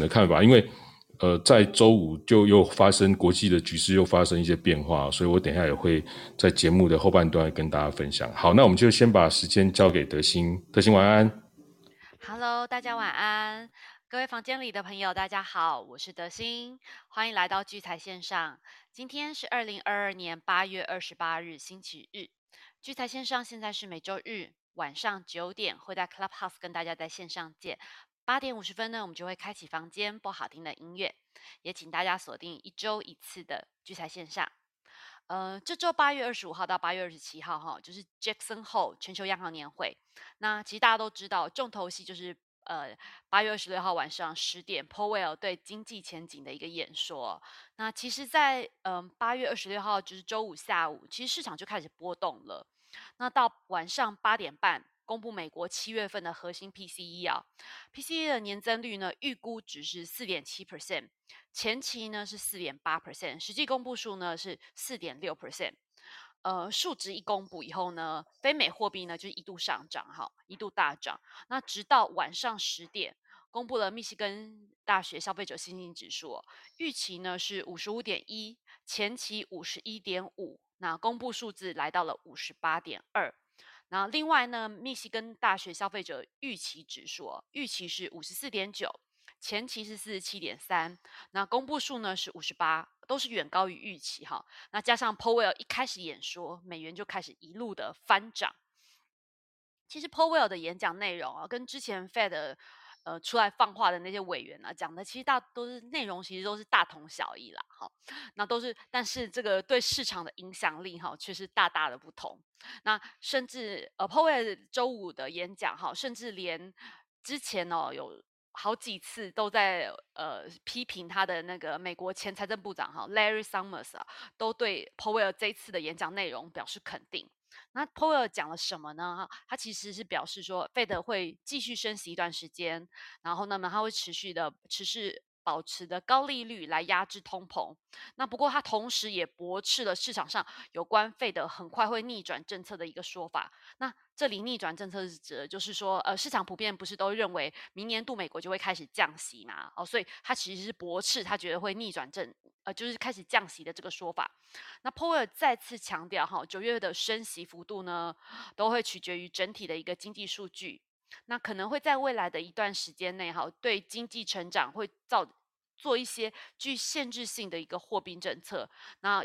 的看法，因为呃，在周五就又发生国际的局势又发生一些变化，所以我等一下也会在节目的后半段跟大家分享。好，那我们就先把时间交给德兴，德兴晚安。Hello，大家晚安，各位房间里的朋友，大家好，我是德兴，欢迎来到聚财线上。今天是二零二二年八月二十八日，星期日。聚财线上现在是每周日晚上九点会在 Clubhouse 跟大家在线上见。八点五十分呢，我们就会开启房间播好听的音乐，也请大家锁定一周一次的聚财线上。呃，这周八月二十五号到八月二十七号，哈，就是 Jackson Hole 全球央行年会。那其实大家都知道，重头戏就是呃八月二十六号晚上十点，Powell 对经济前景的一个演说。那其实，在嗯八月二十六号就是周五下午，其实市场就开始波动了。那到晚上八点半。公布美国七月份的核心 PCE 啊，PCE 的年增率呢，预估值是四点七 percent，前期呢是四点八 percent，实际公布数呢是四点六 percent。呃，数值一公布以后呢，非美货币呢就一度上涨，哈，一度大涨。那直到晚上十点，公布了密西根大学消费者信心指数，预期呢是五十五点一，前期五十一点五，那公布数字来到了五十八点二。那另外呢，密西根大学消费者预期指数预期是五十四点九，前期是四十七点三，那公布数呢是五十八，都是远高于预期哈。那加上 Powell 一开始演说，美元就开始一路的翻涨。其实 Powell 的演讲内容啊，跟之前 Fed 呃，出来放话的那些委员啊，讲的其实大都是内容，其实都是大同小异啦，哈。那都是，但是这个对市场的影响力哈，却是大大的不同。那甚至呃，Powell 周五的演讲哈，甚至连之前哦，有好几次都在呃批评他的那个美国前财政部长哈，Larry Summers 啊，都对 Powell 这次的演讲内容表示肯定。那 p o w e l 讲了什么呢？哈他其实是表示说，Fed 会继续升息一段时间，然后那么它会持续的持续保持的高利率来压制通膨。那不过他同时也驳斥了市场上有关费的很快会逆转政策的一个说法。那这里逆转政策是指，就是说，呃，市场普遍不是都认为明年度美国就会开始降息嘛？哦，所以他其实是驳斥，他觉得会逆转政，呃，就是开始降息的这个说法。那 Powell 再次强调，哈，九月的升息幅度呢，都会取决于整体的一个经济数据。那可能会在未来的一段时间内，哈，对经济成长会造做一些具限制性的一个货币政策。那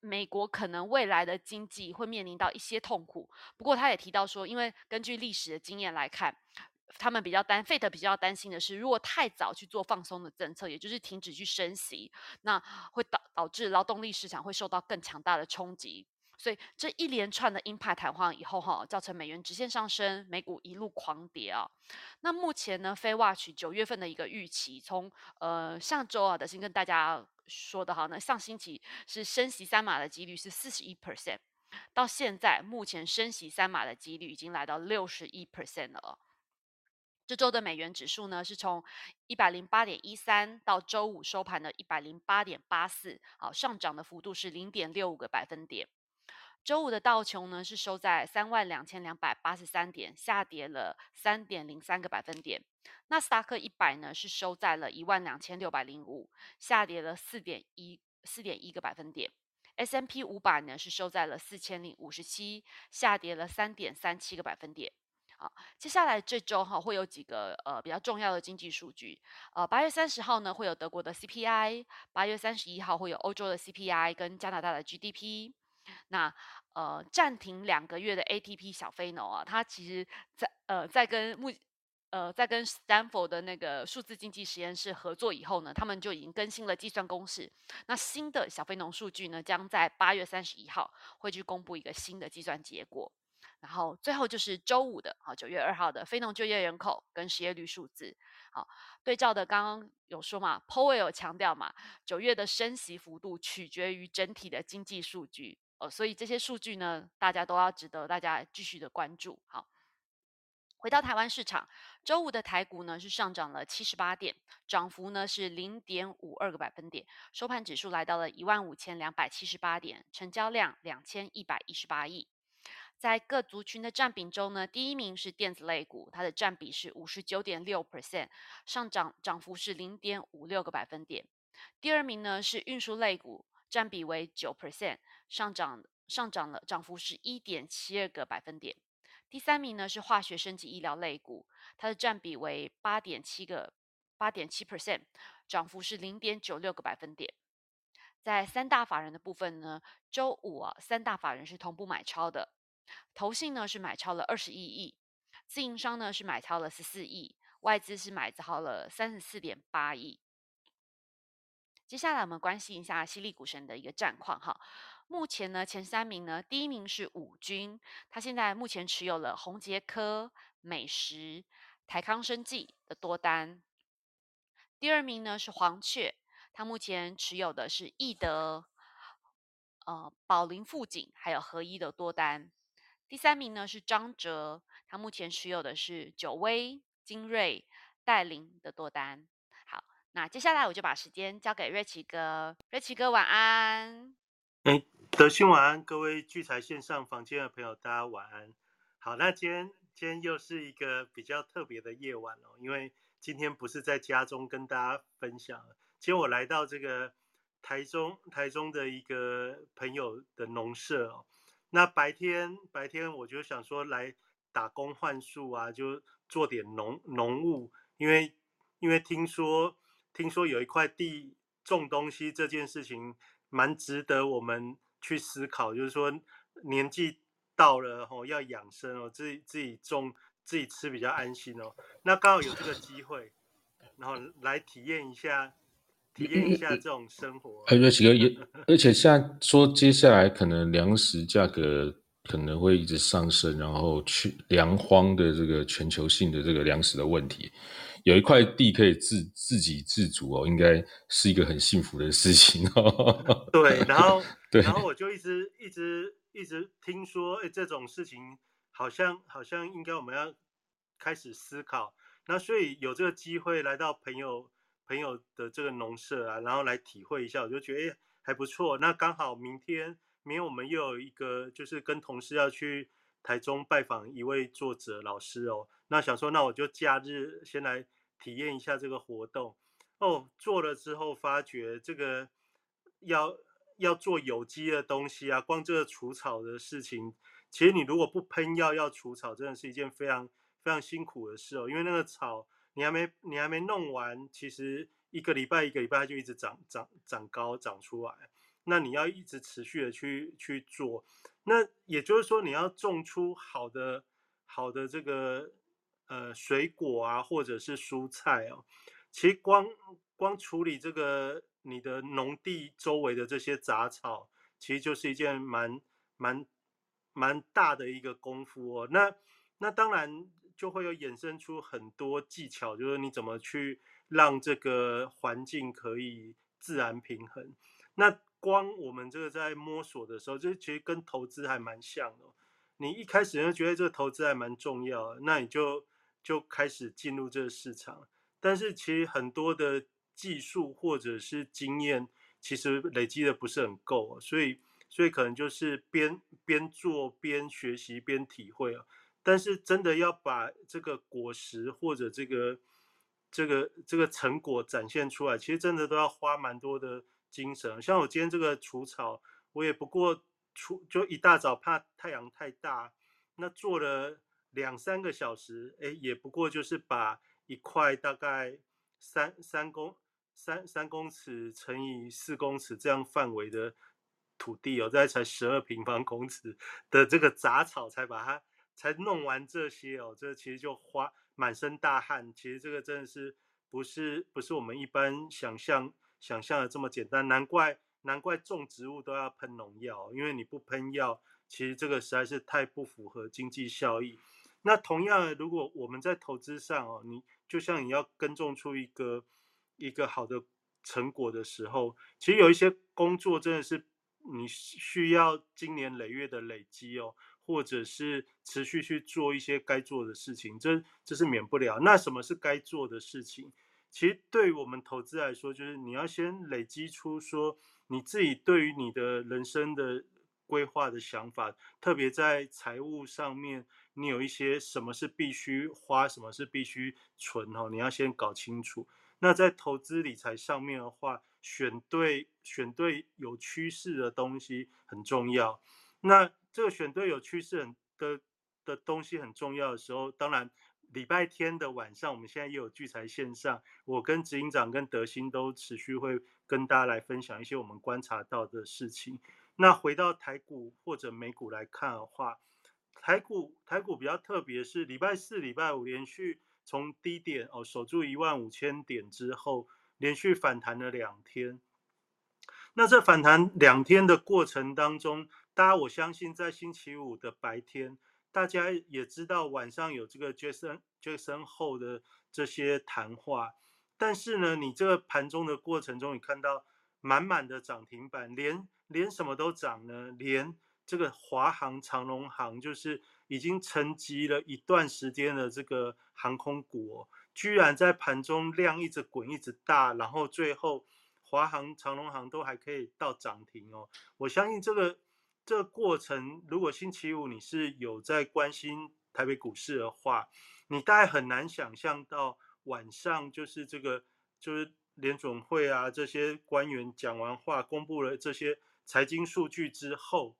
美国可能未来的经济会面临到一些痛苦，不过他也提到说，因为根据历史的经验来看，他们比较担费 e 比较担心的是，如果太早去做放松的政策，也就是停止去升息，那会导导致劳动力市场会受到更强大的冲击。所以这一连串的鹰派谈话以后，哈，造成美元直线上升，美股一路狂跌啊。那目前呢，非 watch 九月份的一个预期，从呃上周啊的先跟大家说的哈，那上星期是升息三码的几率是四十一 percent，到现在目前升息三码的几率已经来到六十一 percent 了。这周的美元指数呢，是从一百零八点一三到周五收盘的一百零八点八四，好，上涨的幅度是零点六五个百分点。周五的道琼呢是收在三万两千两百八十三点，下跌了三点零三个百分点。纳斯达克一百呢是收在了一万两千六百零五，下跌了四点一四点一个百分点。S M P 五百呢是收在了四千零五十七，下跌了三点三七个百分点。好，接下来这周哈会有几个呃比较重要的经济数据。呃，八月三十号呢会有德国的 C P I，八月三十一号会有欧洲的 C P I 跟加拿大的 G D P。那呃，暂停两个月的 ATP 小飞农啊，它其实在呃在跟目呃在跟 Stanford 的那个数字经济实验室合作以后呢，他们就已经更新了计算公式。那新的小非农数据呢，将在八月三十一号会去公布一个新的计算结果。然后最后就是周五的啊，九月二号的非农就业人口跟失业率数字。好，对照的刚刚有说嘛，Powell 强调嘛，九月的升息幅度取决于整体的经济数据。哦，所以这些数据呢，大家都要值得大家继续的关注。好，回到台湾市场，周五的台股呢是上涨了七十八点，涨幅呢是零点五二个百分点，收盘指数来到了一万五千两百七十八点，成交量两千一百一十八亿。在各族群的占比中呢，第一名是电子类股，它的占比是五十九点六 percent，上涨涨幅是零点五六个百分点。第二名呢是运输类股，占比为九 percent，上涨上涨了涨幅是一点七二个百分点。第三名呢是化学升级医疗类股，它的占比为八点七个八点七 percent，涨幅是零点九六个百分点。在三大法人的部分呢，周五啊，三大法人是同步买超的，投信呢是买超了二十一亿，自营商呢是买超了十四亿，外资是买超了三十四点八亿。接下来我们关心一下犀利股神的一个战况哈。目前呢，前三名呢，第一名是五军，他现在目前持有了宏杰科、美食、台康生技的多单。第二名呢是黄雀，他目前持有的是易德、呃宝林富锦还有合一的多单。第三名呢是张哲，他目前持有的是九威、精锐、戴林的多单。好，那接下来我就把时间交给瑞奇哥，瑞奇哥晚安。哎，德兴晚安，各位聚财线上房间的朋友，大家晚安。好，那今天今天又是一个比较特别的夜晚哦，因为今天不是在家中跟大家分享，今天我来到这个台中台中的一个朋友的农舍哦。那白天白天我就想说来打工换宿啊，就做点农农务，因为因为听说听说有一块地种东西这件事情。蛮值得我们去思考，就是说年纪到了吼要养生哦，自己自己种自己吃比较安心哦。那刚好有这个机会，然后来体验一下，体验一下这种生活。哎，瑞奇哥也，而且现在说接下来可能粮食价格可能会一直上升，然后去粮荒的这个全球性的这个粮食的问题。有一块地可以自自给自足哦，应该是一个很幸福的事情哦。对，然后对，然后我就一直一直一直听说，哎，这种事情好像好像应该我们要开始思考。那所以有这个机会来到朋友朋友的这个农舍啊，然后来体会一下，我就觉得哎还不错。那刚好明天明天我们又有一个就是跟同事要去台中拜访一位作者老师哦。那想说，那我就假日先来体验一下这个活动哦。做了之后发觉，这个要要做有机的东西啊，光这个除草的事情，其实你如果不喷药要除草，真的是一件非常非常辛苦的事哦。因为那个草你还没你还没弄完，其实一个礼拜一个礼拜就一直长长长高长出来，那你要一直持续的去去做，那也就是说你要种出好的好的这个。呃，水果啊，或者是蔬菜哦，其实光光处理这个你的农地周围的这些杂草，其实就是一件蛮蛮蛮大的一个功夫哦。那那当然就会有衍生出很多技巧，就是你怎么去让这个环境可以自然平衡。那光我们这个在摸索的时候，这其实跟投资还蛮像的。你一开始就觉得这个投资还蛮重要，那你就。就开始进入这个市场，但是其实很多的技术或者是经验，其实累积的不是很够，所以所以可能就是边边做边学习边体会啊。但是真的要把这个果实或者这个这个这个成果展现出来，其实真的都要花蛮多的精神。像我今天这个除草，我也不过除就一大早怕太阳太大，那做了。两三个小时，哎，也不过就是把一块大概三三公三三公尺乘以四公尺这样范围的土地哦，大才十二平方公尺的这个杂草才把它才弄完这些哦，这其实就花满身大汗，其实这个真的是不是不是我们一般想象想象的这么简单，难怪难怪种植物都要喷农药，因为你不喷药，其实这个实在是太不符合经济效益。那同样，如果我们在投资上哦，你就像你要耕种出一个一个好的成果的时候，其实有一些工作真的是你需要经年累月的累积哦，或者是持续去做一些该做的事情，这这是免不了。那什么是该做的事情？其实对于我们投资来说，就是你要先累积出说你自己对于你的人生的规划的想法，特别在财务上面，你有一些什么是必须花，什么是必须存哈，你要先搞清楚。那在投资理财上面的话，选对选对有趋势的东西很重要。那这个选对有趋势很的的东西很重要的时候，当然礼拜天的晚上，我们现在也有聚财线上，我跟执行长跟德兴都持续会跟大家来分享一些我们观察到的事情。那回到台股或者美股来看的话，台股台股比较特别是礼拜四、礼拜五连续从低点哦守住一万五千点之后，连续反弹了两天。那这反弹两天的过程当中，大家我相信在星期五的白天，大家也知道晚上有这个 Jason Jason 后的这些谈话，但是呢，你这个盘中的过程中，你看到满满的涨停板，连连什么都涨呢？连这个华航、长龙航，就是已经沉积了一段时间的这个航空股，居然在盘中量一直滚，一直大，然后最后华航、长龙航都还可以到涨停哦。我相信这个这个过程，如果星期五你是有在关心台北股市的话，你大概很难想象到晚上就是这个就是联总会啊这些官员讲完话，公布了这些。财经数据之后，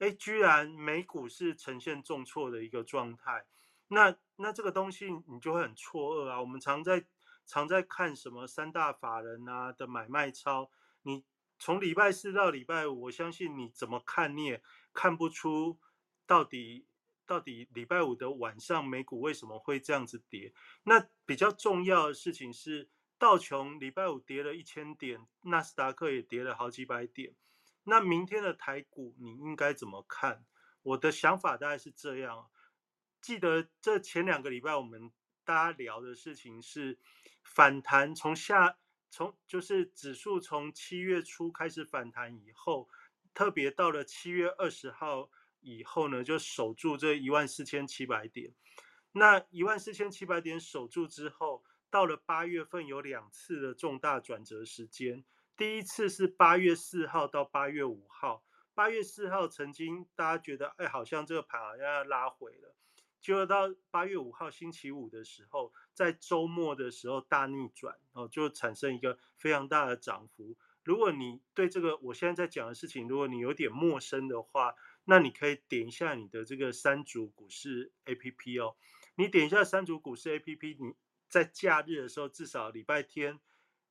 哎，居然美股是呈现重挫的一个状态，那那这个东西你就会很错愕啊。我们常在常在看什么三大法人啊的买卖超，你从礼拜四到礼拜五，我相信你怎么看你也看不出到底到底礼拜五的晚上美股为什么会这样子跌。那比较重要的事情是，道琼礼拜五跌了一千点，纳斯达克也跌了好几百点。那明天的台股你应该怎么看？我的想法大概是这样。记得这前两个礼拜我们大家聊的事情是反弹，从下从就是指数从七月初开始反弹以后，特别到了七月二十号以后呢，就守住这一万四千七百点。那一万四千七百点守住之后，到了八月份有两次的重大转折时间。第一次是八月四号到八月五号，八月四号曾经大家觉得，哎，好像这个盘好像要拉回了，结果到八月五号星期五的时候，在周末的时候大逆转，哦，就产生一个非常大的涨幅。如果你对这个我现在在讲的事情，如果你有点陌生的话，那你可以点一下你的这个三足股市 A P P 哦，你点一下三足股市 A P P，你在假日的时候，至少礼拜天。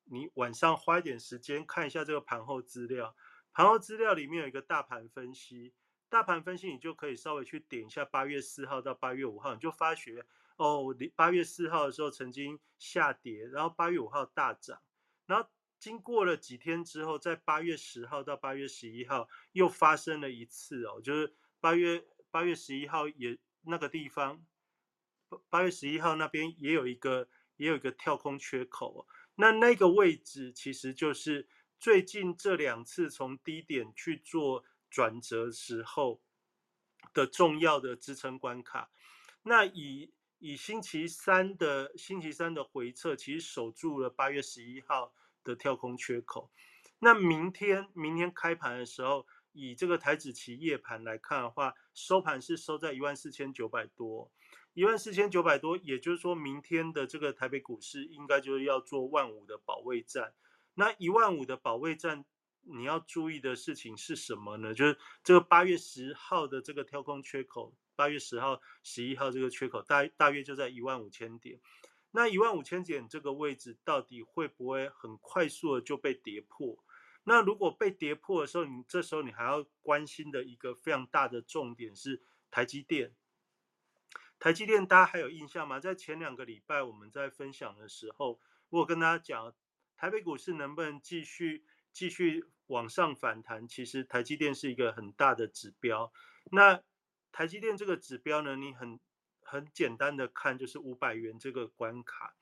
你晚上花一点时间看一下这个盘后资料，盘后资料里面有一个大盘分析，大盘分析你就可以稍微去点一下八月四号到八月五号，你就发觉哦，八月四号的时候曾经下跌，然后八月五号大涨，然后经过了几天之后，在八月十号到八月十一号又发生了一次哦，就是八月八月十一号也那个地方，八月十一号那边也有一个也有一个跳空缺口。那那个位置其实就是最近这两次从低点去做转折时候的重要的支撑关卡。那以以星期三的星期三的回撤，其实守住了八月十一号的跳空缺口。那明天明天开盘的时候，以这个台子期夜盘来看的话，收盘是收在一万四千九百多。一万四千九百多，也就是说明天的这个台北股市应该就是要做万五的保卫战。那一万五的保卫战，你要注意的事情是什么呢？就是这个八月十号的这个跳空缺口，八月十号、十一号这个缺口大大约就在一万五千点。那一万五千点这个位置到底会不会很快速的就被跌破？那如果被跌破的时候，你这时候你还要关心的一个非常大的重点是台积电。台积电，大家还有印象吗？在前两个礼拜我们在分享的时候，我跟大家讲，台北股市能不能继续继续往上反弹？其实台积电是一个很大的指标。那台积电这个指标呢，你很很简单的看，就是五百元这个关卡。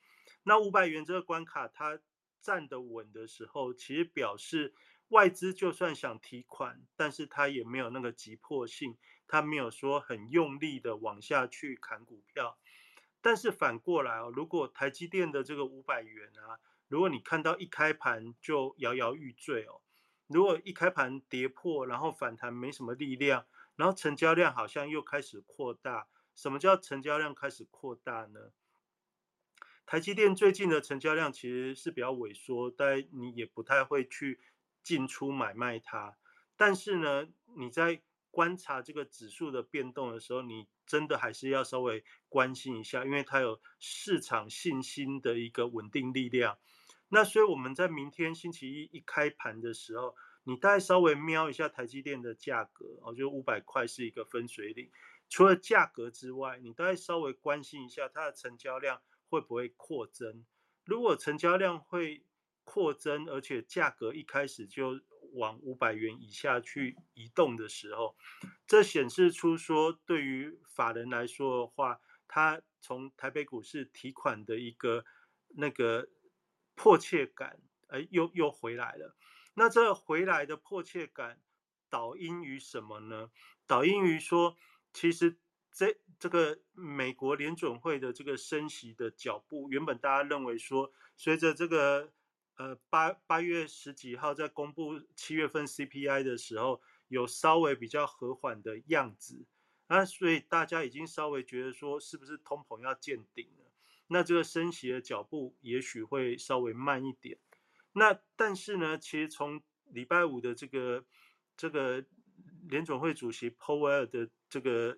那五百元这个关卡，它站得稳的时候，其实表示外资就算想提款，但是它也没有那个急迫性。他没有说很用力的往下去砍股票，但是反过来哦，如果台积电的这个五百元啊，如果你看到一开盘就摇摇欲坠哦，如果一开盘跌破，然后反弹没什么力量，然后成交量好像又开始扩大。什么叫成交量开始扩大呢？台积电最近的成交量其实是比较萎缩，但你也不太会去进出买卖它。但是呢，你在观察这个指数的变动的时候，你真的还是要稍微关心一下，因为它有市场信心的一个稳定力量。那所以我们在明天星期一一开盘的时候，你大概稍微瞄一下台积电的价格，哦，就五百块是一个分水岭。除了价格之外，你大概稍微关心一下它的成交量会不会扩增。如果成交量会扩增，而且价格一开始就往五百元以下去移动的时候，这显示出说对于法人来说的话，他从台北股市提款的一个那个。迫切感，哎，又又回来了。那这回来的迫切感，导因于什么呢？导因于说，其实这这个美国联准会的这个升息的脚步，原本大家认为说，随着这个呃八八月十几号在公布七月份 CPI 的时候，有稍微比较和缓的样子，那所以大家已经稍微觉得说，是不是通膨要见顶了？那这个升息的脚步也许会稍微慢一点，那但是呢，其实从礼拜五的这个这个联总会主席 Powell 的这个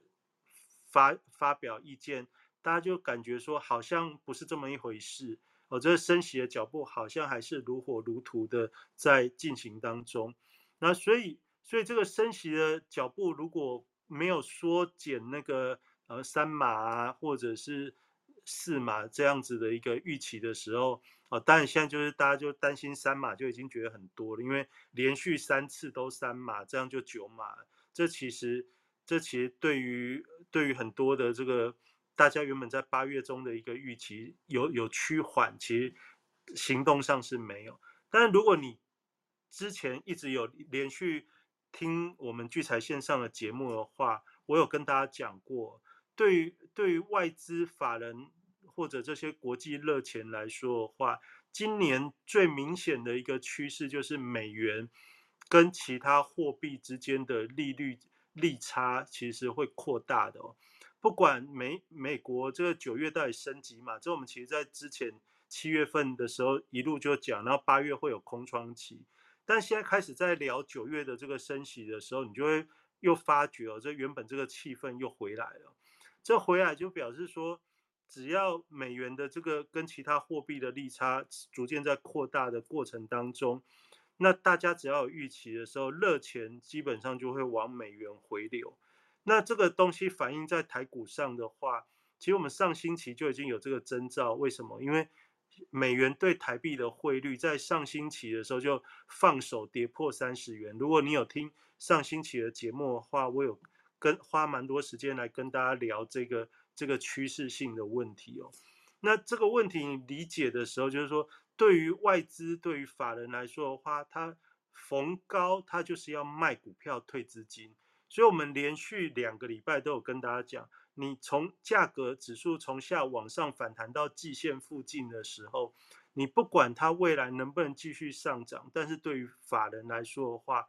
发发表意见，大家就感觉说好像不是这么一回事哦，这个升息的脚步好像还是如火如荼的在进行当中。那所以所以这个升息的脚步如果没有缩减那个呃三码啊，或者是四码这样子的一个预期的时候，哦，当然现在就是大家就担心三码就已经觉得很多了，因为连续三次都三码，这样就九码。这其实，这其实对于对于很多的这个大家原本在八月中的一个预期有有趋缓，其实行动上是没有。但是如果你之前一直有连续听我们聚财线上的节目的话，我有跟大家讲过。对于对于外资法人或者这些国际热钱来说的话，今年最明显的一个趋势就是美元跟其他货币之间的利率利差其实会扩大的哦。不管美美国这个九月到底升级嘛，这我们其实在之前七月份的时候一路就讲，然后八月会有空窗期，但现在开始在聊九月的这个升息的时候，你就会又发觉哦，这原本这个气氛又回来了。这回来就表示说，只要美元的这个跟其他货币的利差逐渐在扩大的过程当中，那大家只要有预期的时候，热钱基本上就会往美元回流。那这个东西反映在台股上的话，其实我们上星期就已经有这个征兆。为什么？因为美元对台币的汇率在上星期的时候就放手跌破三十元。如果你有听上星期的节目的话，我有。跟花蛮多时间来跟大家聊这个这个趋势性的问题哦。那这个问题理解的时候，就是说对于外资、对于法人来说的话，它逢高它就是要卖股票退资金。所以我们连续两个礼拜都有跟大家讲，你从价格指数从下往上反弹到季线附近的时候，你不管它未来能不能继续上涨，但是对于法人来说的话，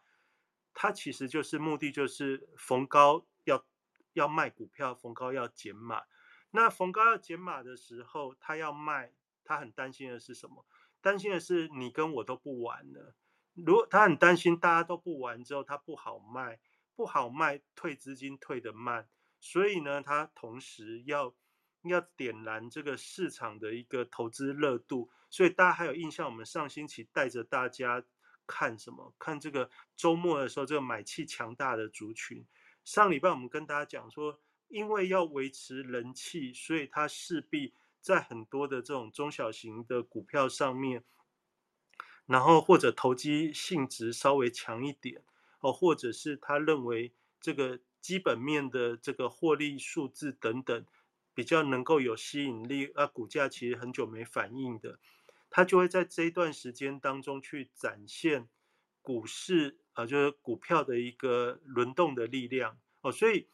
它其实就是目的，就是逢高要要卖股票，逢高要减码。那逢高要减码的时候，他要卖，他很担心的是什么？担心的是你跟我都不玩了。如果他很担心大家都不玩之后，他不好卖，不好卖，退资金退得慢。所以呢，他同时要要点燃这个市场的一个投资热度。所以大家还有印象，我们上星期带着大家。看什么？看这个周末的时候，这个买气强大的族群。上礼拜我们跟大家讲说，因为要维持人气，所以它势必在很多的这种中小型的股票上面，然后或者投机性质稍微强一点哦，或者是他认为这个基本面的这个获利数字等等比较能够有吸引力，啊，股价其实很久没反应的。他就会在这一段时间当中去展现股市啊，就是股票的一个轮动的力量哦，所以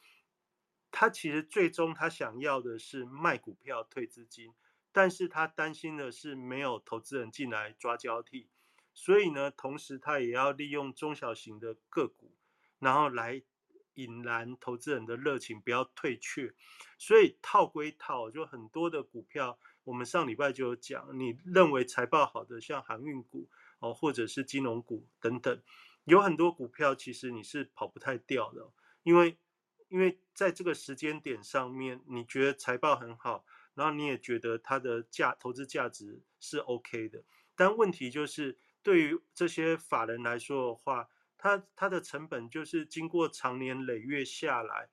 他其实最终他想要的是卖股票退资金，但是他担心的是没有投资人进来抓交替，所以呢，同时它也要利用中小型的个股，然后来引燃投资人的热情，不要退却。所以套归套，就很多的股票，我们上礼拜就有讲，你认为财报好的，像航运股哦，或者是金融股等等，有很多股票其实你是跑不太掉的，因为因为在这个时间点上面，你觉得财报很好，然后你也觉得它的价投资价值是 OK 的，但问题就是。对于这些法人来说的话，它它的成本就是经过长年累月下来，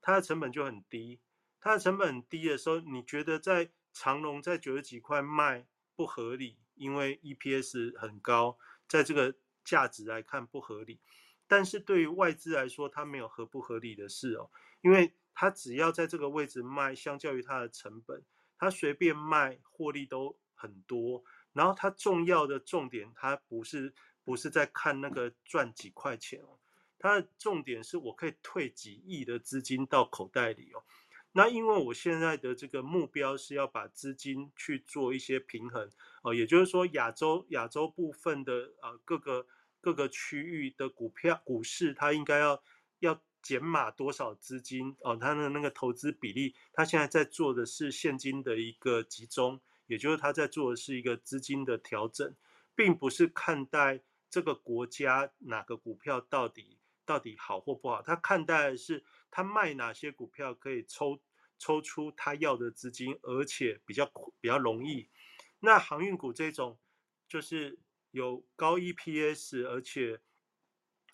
它的成本就很低。它的成本很低的时候，你觉得在长隆在九十几块卖不合理，因为 EPS 很高，在这个价值来看不合理。但是对于外资来说，它没有合不合理的事哦，因为它只要在这个位置卖，相较于它的成本，它随便卖获利都很多。然后它重要的重点，它不是不是在看那个赚几块钱哦，它的重点是我可以退几亿的资金到口袋里哦。那因为我现在的这个目标是要把资金去做一些平衡哦，也就是说亚洲亚洲部分的呃各个各个区域的股票股市，它应该要要减码多少资金哦，它的那个投资比例，它现在在做的是现金的一个集中。也就是他在做的是一个资金的调整，并不是看待这个国家哪个股票到底到底好或不好，他看待的是他卖哪些股票可以抽抽出他要的资金，而且比较比较容易。那航运股这种就是有高 EPS，而且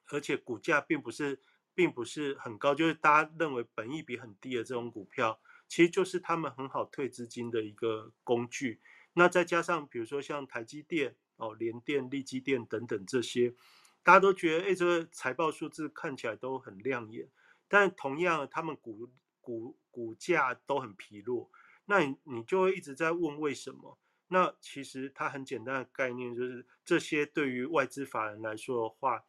而且股价并不是并不是很高，就是大家认为本益比很低的这种股票。其实就是他们很好退资金的一个工具。那再加上比如说像台积电、哦联电、力积电等等这些，大家都觉得哎，这个财报数字看起来都很亮眼，但同样他们股股股价都很疲弱。那你你就会一直在问为什么？那其实它很简单的概念就是，这些对于外资法人来说的话，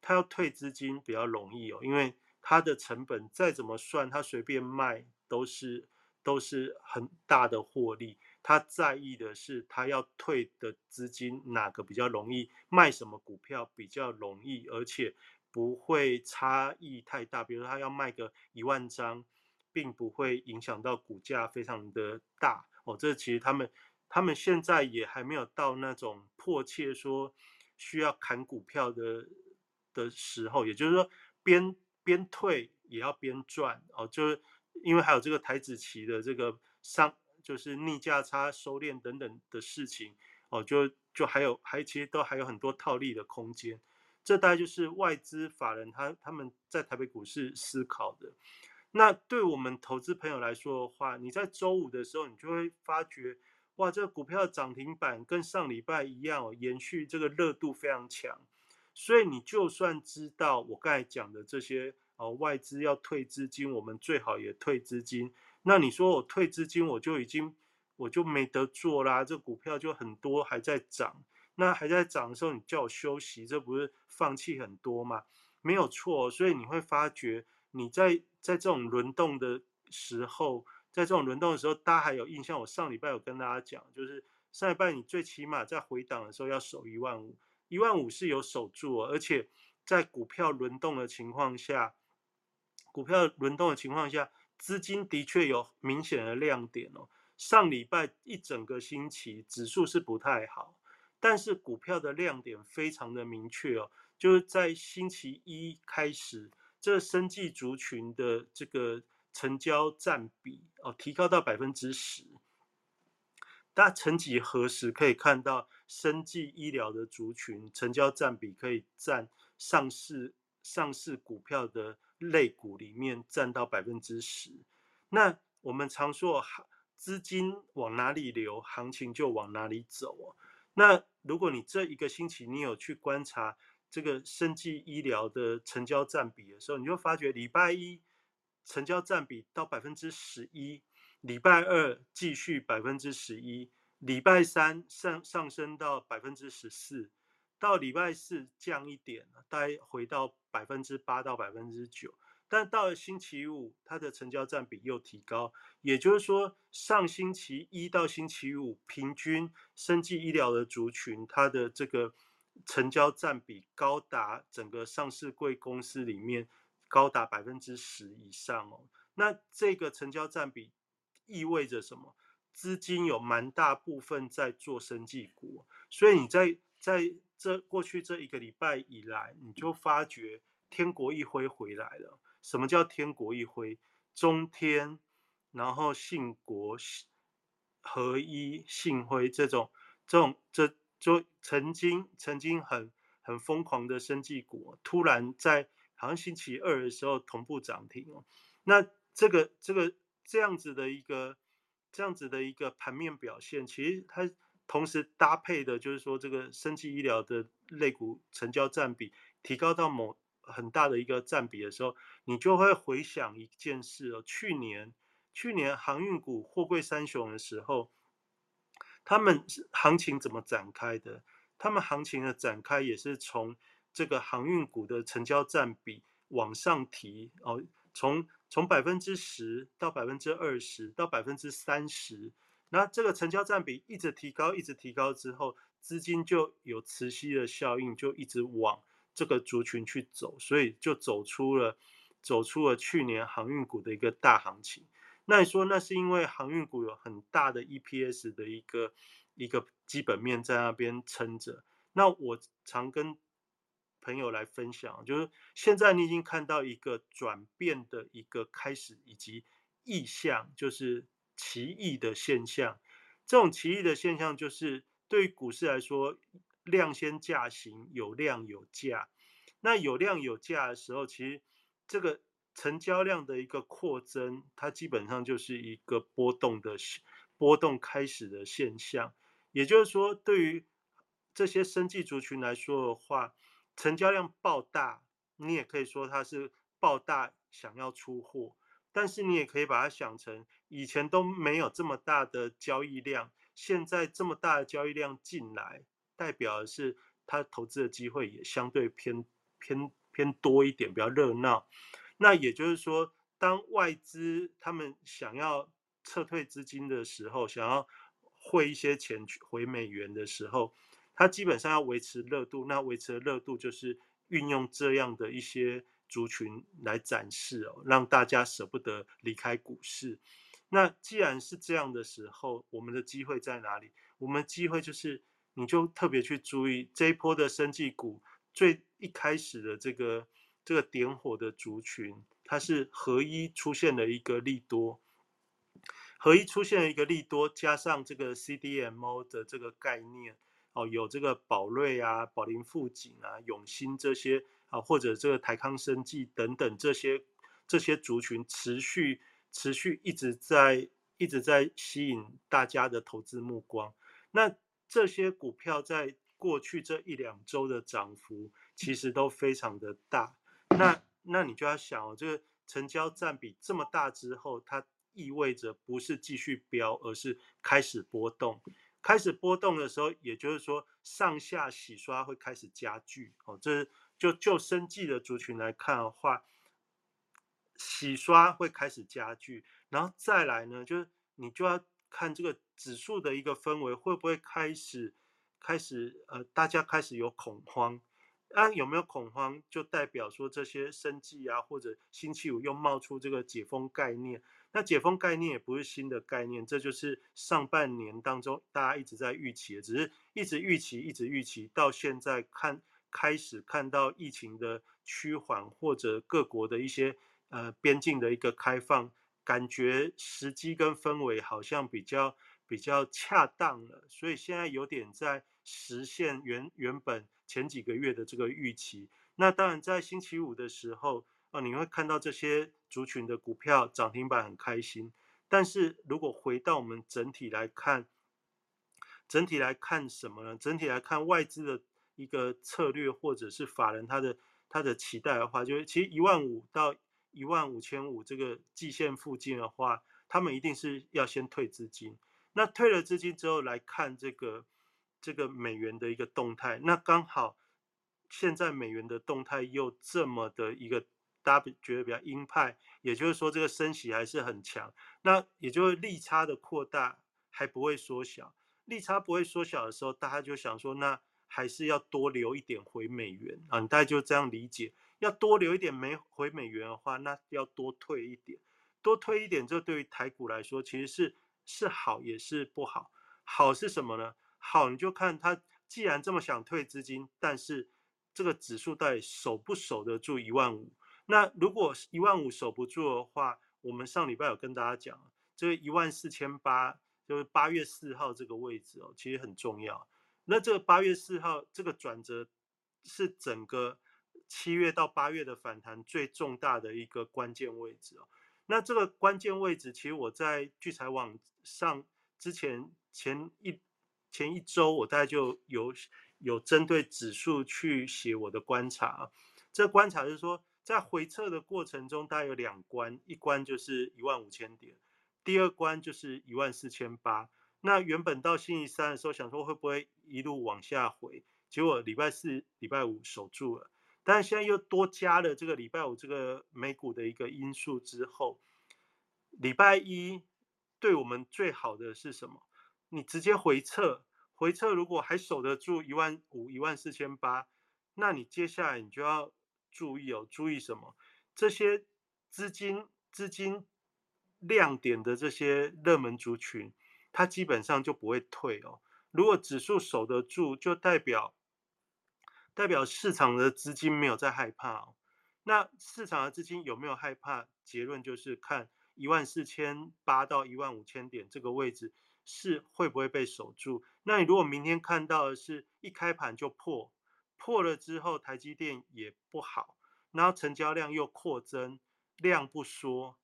他要退资金比较容易哦，因为它的成本再怎么算，它随便卖。都是都是很大的获利，他在意的是他要退的资金哪个比较容易卖什么股票比较容易，而且不会差异太大。比如他要卖个一万张，并不会影响到股价非常的大哦。这其实他们他们现在也还没有到那种迫切说需要砍股票的的时候，也就是说边边退也要边赚哦，就是。因为还有这个台子期的这个上，就是逆价差收敛等等的事情哦，就就还有还其实都还有很多套利的空间，这大概就是外资法人他他们在台北股市思考的。那对我们投资朋友来说的话，你在周五的时候，你就会发觉，哇，这个股票涨停板跟上礼拜一样，延续这个热度非常强，所以你就算知道我刚才讲的这些。哦，外资要退资金，我们最好也退资金。那你说我退资金，我就已经我就没得做啦。这股票就很多还在涨，那还在涨的时候，你叫我休息，这不是放弃很多吗？没有错。所以你会发觉，你在在这种轮动的时候，在这种轮动的时候，大家还有印象？我上礼拜有跟大家讲，就是上礼拜你最起码在回档的时候要守一万五，一万五是有守住，而且在股票轮动的情况下。股票轮动的情况下，资金的确有明显的亮点哦。上礼拜一整个星期指数是不太好，但是股票的亮点非常的明确哦，就是在星期一开始，这生计族群的这个成交占比哦提高到百分之十。大家曾几何时可以看到生计医疗的族群成交占比可以占上市上市股票的？类股里面占到百分之十，那我们常说行资金往哪里流，行情就往哪里走哦。那如果你这一个星期你有去观察这个生技医疗的成交占比的时候，你就发觉礼拜一成交占比到百分之十一，礼拜二继续百分之十一，礼拜三上上升到百分之十四。到礼拜四降一点，大概回到百分之八到百分之九。但到了星期五，它的成交占比又提高，也就是说，上星期一到星期五，平均生技医疗的族群，它的这个成交占比高达整个上市贵公司里面高达百分之十以上哦。那这个成交占比意味着什么？资金有蛮大部分在做生技股，所以你在在这过去这一个礼拜以来，你就发觉天国一辉回来了。什么叫天国一辉？中天，然后信国、合一、信辉这种、这种、这就曾经曾经很很疯狂的生技股，突然在好像星期二的时候同步涨停哦。那这个这个这样子的一个这样子的一个盘面表现，其实它同时搭配的就是说，这个生技医疗的类股成交占比提高到某。很大的一个占比的时候，你就会回想一件事哦。去年，去年航运股货柜三雄的时候，他们行情怎么展开的？他们行情的展开也是从这个航运股的成交占比往上提哦，从从百分之十到百分之二十到百分之三十，那这个成交占比一直提高，一直提高之后，资金就有磁吸的效应，就一直往。这个族群去走，所以就走出了走出了去年航运股的一个大行情。那你说，那是因为航运股有很大的 EPS 的一个一个基本面在那边撑着。那我常跟朋友来分享，就是现在你已经看到一个转变的一个开始，以及意向，就是奇异的现象。这种奇异的现象，就是对于股市来说。量先价行，有量有价。那有量有价的时候，其实这个成交量的一个扩增，它基本上就是一个波动的波动开始的现象。也就是说，对于这些生计族群来说的话，成交量爆大，你也可以说它是爆大想要出货，但是你也可以把它想成以前都没有这么大的交易量，现在这么大的交易量进来。代表的是他投资的机会也相对偏偏偏多一点，比较热闹。那也就是说，当外资他们想要撤退资金的时候，想要汇一些钱回美元的时候，他基本上要维持热度。那维持的热度就是运用这样的一些族群来展示哦，让大家舍不得离开股市。那既然是这样的时候，我们的机会在哪里？我们机会就是。你就特别去注意这一波的生技股最一开始的这个这个点火的族群，它是合一出现了一个利多，合一出现了一个利多，加上这个 CDMO 的这个概念哦，有这个宝瑞啊、宝林富锦啊、永兴这些啊，或者这个台康生技等等这些这些族群持续持续一直在一直在吸引大家的投资目光，那。这些股票在过去这一两周的涨幅其实都非常的大，那那你就要想哦，这个成交占比这么大之后，它意味着不是继续飙，而是开始波动。开始波动的时候，也就是说上下洗刷会开始加剧哦。这就就生计的族群来看的话，洗刷会开始加剧，然后再来呢，就是你就要。看这个指数的一个氛围会不会开始开始呃，大家开始有恐慌啊？有没有恐慌，就代表说这些生计啊，或者星期五又冒出这个解封概念。那解封概念也不是新的概念，这就是上半年当中大家一直在预期的，只是一直预期，一直预期，到现在看开始看到疫情的趋缓，或者各国的一些呃边境的一个开放。感觉时机跟氛围好像比较比较恰当了，所以现在有点在实现原原本前几个月的这个预期。那当然在星期五的时候，哦，你会看到这些族群的股票涨停板很开心。但是如果回到我们整体来看，整体来看什么呢？整体来看外资的一个策略，或者是法人他的他的期待的话，就是其实一万五到。一万五千五这个季线附近的话，他们一定是要先退资金。那退了资金之后来看这个这个美元的一个动态，那刚好现在美元的动态又这么的一个大家觉得比较鹰派，也就是说这个升息还是很强，那也就是利差的扩大还不会缩小，利差不会缩小的时候，大家就想说，那还是要多留一点回美元啊，大家就这样理解，要多留一点没回美元的话，那要多退一点，多退一点，这对于台股来说其实是是好也是不好，好是什么呢？好你就看它既然这么想退资金，但是这个指数到底守不守得住一万五？那如果一万五守不住的话，我们上礼拜有跟大家讲，这一万四千八，就是八月四号这个位置哦，其实很重要。那这个八月四号这个转折，是整个七月到八月的反弹最重大的一个关键位置哦。那这个关键位置，其实我在聚财网上之前前一前一周，我大概就有。有针对指数去写我的观察，啊这观察是说，在回撤的过程中，大概有两关，一关就是一万五千点，第二关就是一万四千八。那原本到星期三的时候，想说会不会一路往下回，结果礼拜四、礼拜五守住了，但是现在又多加了这个礼拜五这个美股的一个因素之后，礼拜一对我们最好的是什么？你直接回撤。回撤如果还守得住一万五、一万四千八，那你接下来你就要注意哦，注意什么？这些资金资金亮点的这些热门族群，它基本上就不会退哦。如果指数守得住，就代表代表市场的资金没有在害怕哦。那市场的资金有没有害怕？结论就是看一万四千八到一万五千点这个位置。是会不会被守住？那你如果明天看到的是一开盘就破，破了之后台积电也不好，然后成交量又扩增，量不说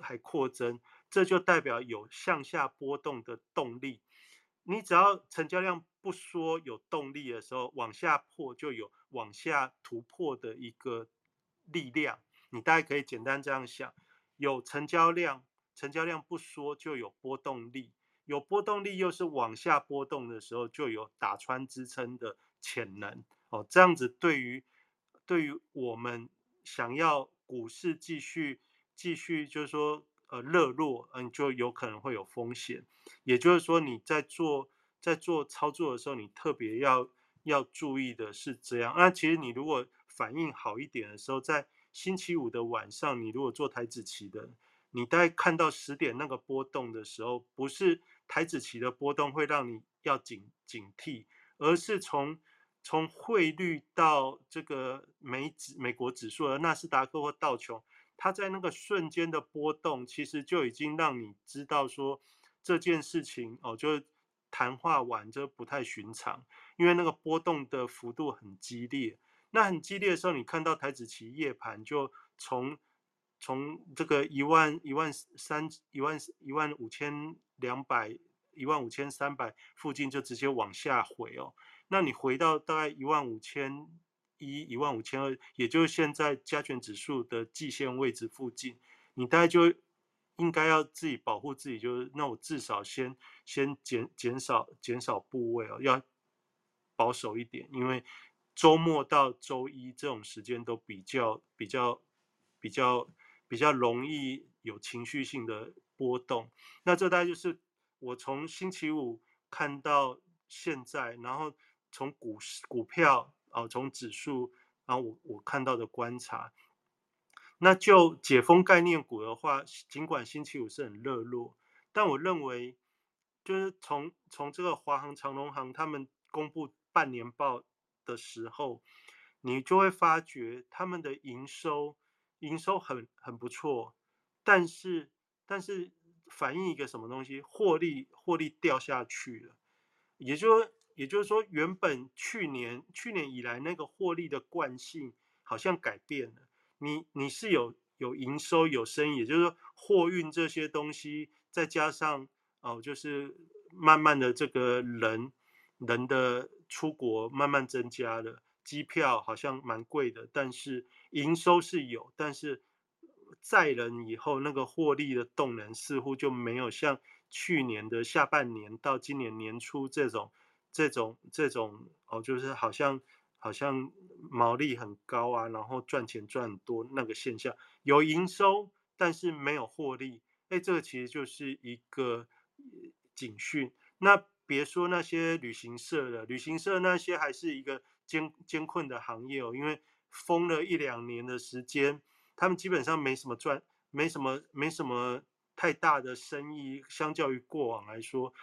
还扩增，这就代表有向下波动的动力。你只要成交量不说有动力的时候，往下破就有往下突破的一个力量。你大概可以简单这样想：有成交量，成交量不说就有波动力。有波动力又是往下波动的时候，就有打穿支撑的潜能哦。这样子对于对于我们想要股市继续继续就是说呃热络，嗯，就有可能会有风险。也就是说你在做在做操作的时候，你特别要要注意的是这样。那其实你如果反应好一点的时候，在星期五的晚上，你如果做台子期的，你大概看到十点那个波动的时候，不是。台子期的波动会让你要警警惕，而是从从汇率到这个美指美国指数的纳斯达克或道琼，它在那个瞬间的波动，其实就已经让你知道说这件事情哦，就谈话完就不太寻常，因为那个波动的幅度很激烈。那很激烈的时候，你看到台子期夜盘就从从这个一万一万三一万一万五千两百一万五千三百附近就直接往下回哦，那你回到大概一万五千一一万五千二，也就是现在加权指数的季线位置附近，你大概就应该要自己保护自己，就是那我至少先先减减少减少部位哦，要保守一点，因为周末到周一这种时间都比较比较比较。比较容易有情绪性的波动，那这大概就是我从星期五看到现在，然后从股市、股票啊，从指数，然后我我看到的观察。那就解封概念股的话，尽管星期五是很热络，但我认为就是从从这个华航、长隆航他们公布半年报的时候，你就会发觉他们的营收。营收很很不错，但是但是反映一个什么东西？获利获利掉下去了，也就也就是说，原本去年去年以来那个获利的惯性好像改变了。你你是有有营收有生意，也就是说货运这些东西，再加上哦，就是慢慢的这个人人的出国慢慢增加了。机票好像蛮贵的，但是营收是有，但是载人以后那个获利的动能似乎就没有像去年的下半年到今年年初这种这种这种哦，就是好像好像毛利很高啊，然后赚钱赚很多那个现象，有营收但是没有获利，哎，这个其实就是一个警讯。那别说那些旅行社了，旅行社那些还是一个艰艰困的行业哦，因为封了一两年的时间，他们基本上没什么赚，没什么没什么太大的生意，相较于过往来说，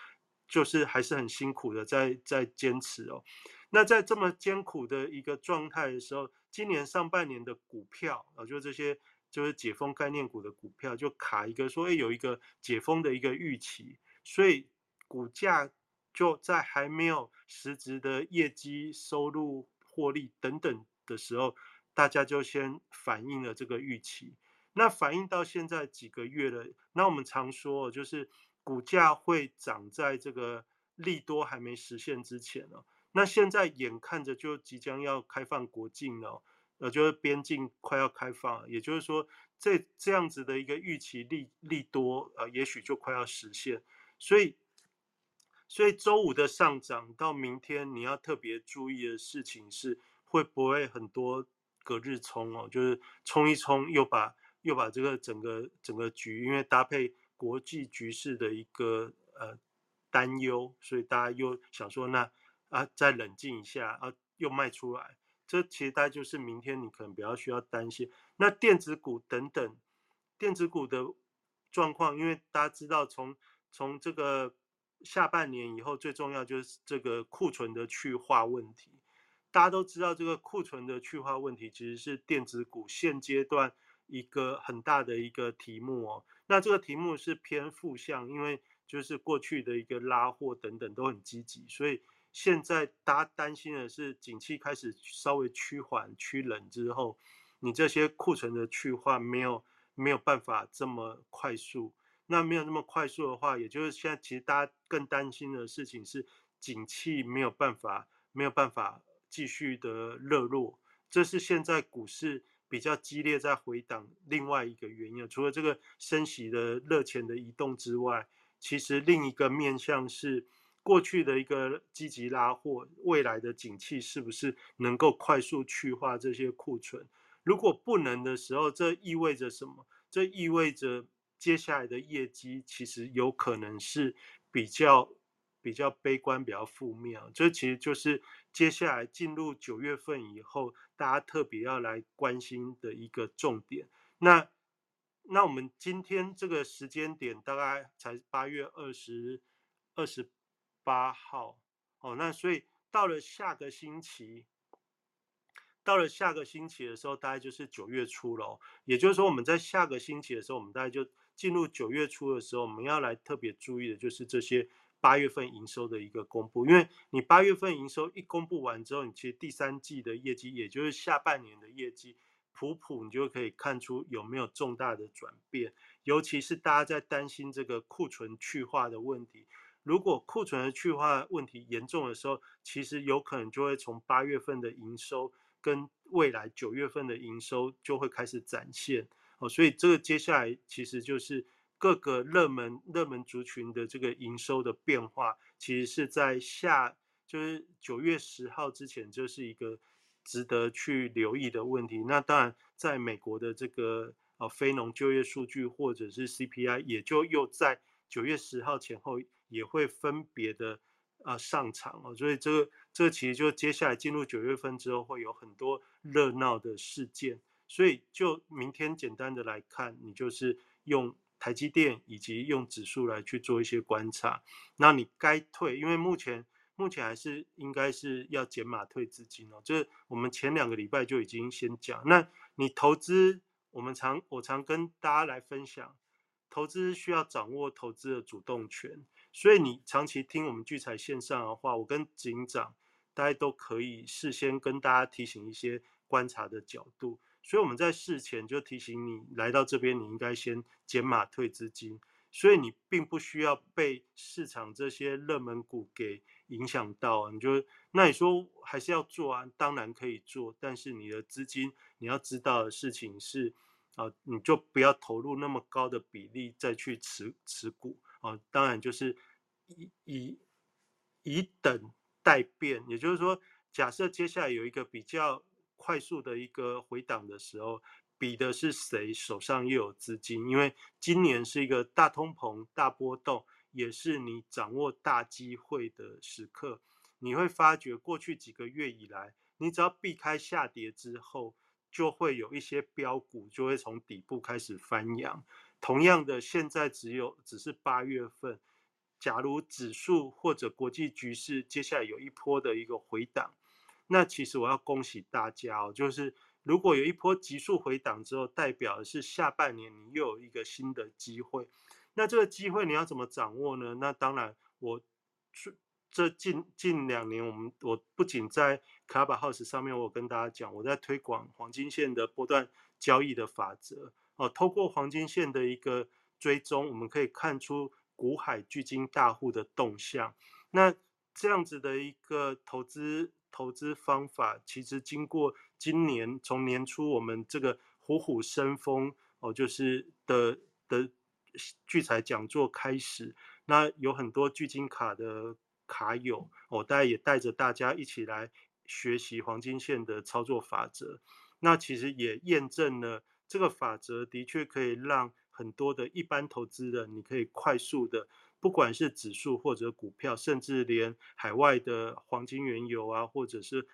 就是还是很辛苦的在在坚持哦。那在这么艰苦的一个状态的时候，今年上半年的股票啊，就这些就是解封概念股的股票，就卡一个说，哎，有一个解封的一个预期，所以股价就在还没有实质的业绩、收入、获利等等的时候，大家就先反映了这个预期。那反映到现在几个月了，那我们常说，就是股价会涨在这个利多还没实现之前呢。那现在眼看着就即将要开放国境了，呃，就是边境快要开放，也就是说，这这样子的一个预期利利多，呃，也许就快要实现。所以，所以周五的上涨到明天，你要特别注意的事情是，会不会很多隔日冲哦，就是冲一冲，又把又把这个整个整个局，因为搭配国际局势的一个呃担忧，所以大家又想说那。啊，再冷静一下啊，又卖出来，这其实大概就是明天你可能比较需要担心。那电子股等等，电子股的状况，因为大家知道，从从这个下半年以后，最重要就是这个库存的去化问题。大家都知道，这个库存的去化问题其实是电子股现阶段一个很大的一个题目哦。那这个题目是偏负向，因为就是过去的一个拉货等等都很积极，所以。现在大家担心的是，景气开始稍微趋缓、趋冷之后，你这些库存的去化没有没有办法这么快速。那没有那么快速的话，也就是现在其实大家更担心的事情是，景气没有办法没有办法继续的热络。这是现在股市比较激烈在回档另外一个原因。除了这个升息的热钱的移动之外，其实另一个面向是。过去的一个积极拉货，未来的景气是不是能够快速去化这些库存？如果不能的时候，这意味着什么？这意味着接下来的业绩其实有可能是比较比较悲观、比较负面。这其实就是接下来进入九月份以后，大家特别要来关心的一个重点。那那我们今天这个时间点大概才八月二十二十。八号哦，那所以到了下个星期，到了下个星期的时候，大概就是九月初了。也就是说，我们在下个星期的时候，我们大概就进入九月初的时候，我们要来特别注意的就是这些八月份营收的一个公布。因为你八月份营收一公布完之后，你其实第三季的业绩，也就是下半年的业绩，普普你就可以看出有没有重大的转变。尤其是大家在担心这个库存去化的问题。如果库存的去化问题严重的时候，其实有可能就会从八月份的营收跟未来九月份的营收就会开始展现哦，所以这个接下来其实就是各个热门热门族群的这个营收的变化，其实是在下就是九月十号之前，就是一个值得去留意的问题。那当然，在美国的这个呃非农就业数据或者是 CPI，也就又在九月十号前后。也会分别的啊上场哦，所以这个这个其实就接下来进入九月份之后会有很多热闹的事件，所以就明天简单的来看，你就是用台积电以及用指数来去做一些观察，那你该退，因为目前目前还是应该是要减码退资金哦，就是我们前两个礼拜就已经先讲，那你投资我们常我常跟大家来分享，投资需要掌握投资的主动权。所以你长期听我们聚财线上的话，我跟警长大家都可以事先跟大家提醒一些观察的角度。所以我们在事前就提醒你，来到这边你应该先减码退资金。所以你并不需要被市场这些热门股给影响到。你就那你说还是要做啊？当然可以做，但是你的资金你要知道的事情是啊，你就不要投入那么高的比例再去持持股。啊，当然就是以以以等待变，也就是说，假设接下来有一个比较快速的一个回档的时候，比的是谁手上又有资金？因为今年是一个大通膨、大波动，也是你掌握大机会的时刻。你会发觉过去几个月以来，你只要避开下跌之后，就会有一些标股就会从底部开始翻扬。同样的，现在只有只是八月份。假如指数或者国际局势接下来有一波的一个回档，那其实我要恭喜大家哦，就是如果有一波急速回档之后，代表的是下半年你又有一个新的机会。那这个机会你要怎么掌握呢？那当然，我这近近两年，我们我不仅在 Club House 上面，我跟大家讲，我在推广黄金线的波段交易的法则哦，透过黄金线的一个追踪，我们可以看出。股海巨金大户的动向，那这样子的一个投资投资方法，其实经过今年从年初我们这个虎虎生风哦，就是的的聚财讲座开始，那有很多聚金卡的卡友哦，大家也带着大家一起来学习黄金线的操作法则，那其实也验证了这个法则的确可以让。很多的一般投资人，你可以快速的，不管是指数或者股票，甚至连海外的黄金、原油啊，或者是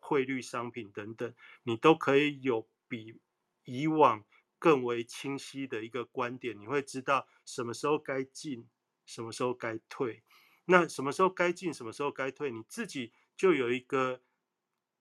汇率商品等等，你都可以有比以往更为清晰的一个观点。你会知道什么时候该进，什么时候该退。那什么时候该进，什么时候该退，你自己就有一个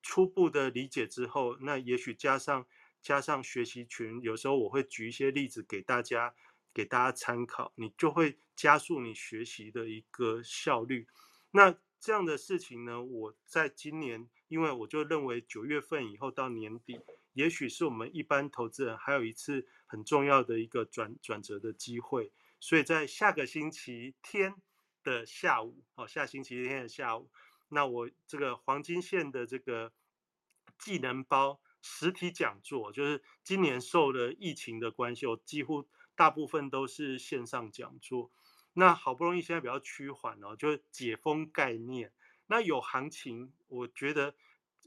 初步的理解之后，那也许加上。加上学习群，有时候我会举一些例子给大家，给大家参考，你就会加速你学习的一个效率。那这样的事情呢，我在今年，因为我就认为九月份以后到年底，也许是我们一般投资人还有一次很重要的一个转转折的机会。所以在下个星期天的下午，哦，下星期天的下午，那我这个黄金线的这个技能包。实体讲座就是今年受了疫情的关系，我几乎大部分都是线上讲座。那好不容易现在比较趋缓哦，就是解封概念。那有行情，我觉得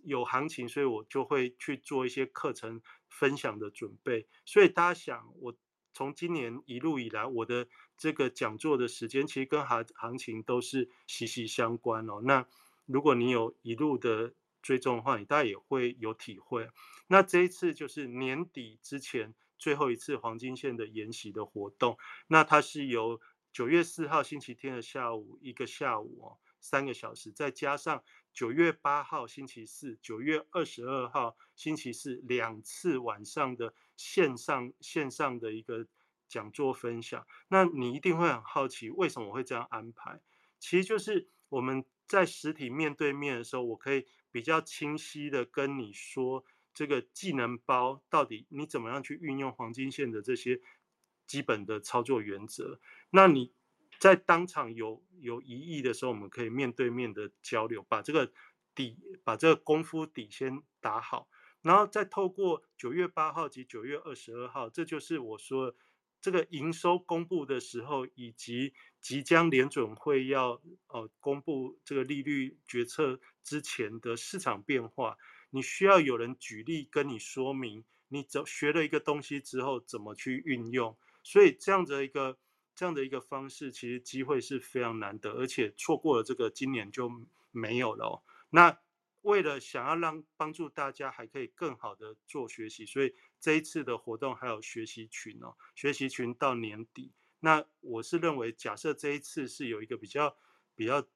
有行情，所以我就会去做一些课程分享的准备。所以大家想，我从今年一路以来，我的这个讲座的时间，其实跟行行情都是息息相关哦。那如果你有一路的。追踪的话，你大概也会有体会。那这一次就是年底之前最后一次黄金线的研习的活动。那它是由九月四号星期天的下午一个下午哦，三个小时，再加上九月八号星期四、九月二十二号星期四两次晚上的线上线上的一个讲座分享。那你一定会很好奇，为什么我会这样安排？其实就是我们在实体面对面的时候，我可以。比较清晰的跟你说，这个技能包到底你怎么样去运用黄金线的这些基本的操作原则。那你在当场有有疑义的时候，我们可以面对面的交流，把这个底把这个功夫底先打好，然后再透过九月八号及九月二十二号，这就是我说。这个营收公布的时候，以及即将联准会要呃公布这个利率决策之前的市场变化，你需要有人举例跟你说明，你怎学了一个东西之后怎么去运用。所以这样的一个这样的一个方式，其实机会是非常难得，而且错过了这个今年就没有了。那为了想要让帮助大家还可以更好的做学习，所以这一次的活动还有学习群哦，学习群到年底。那我是认为，假设这一次是有一个比较比较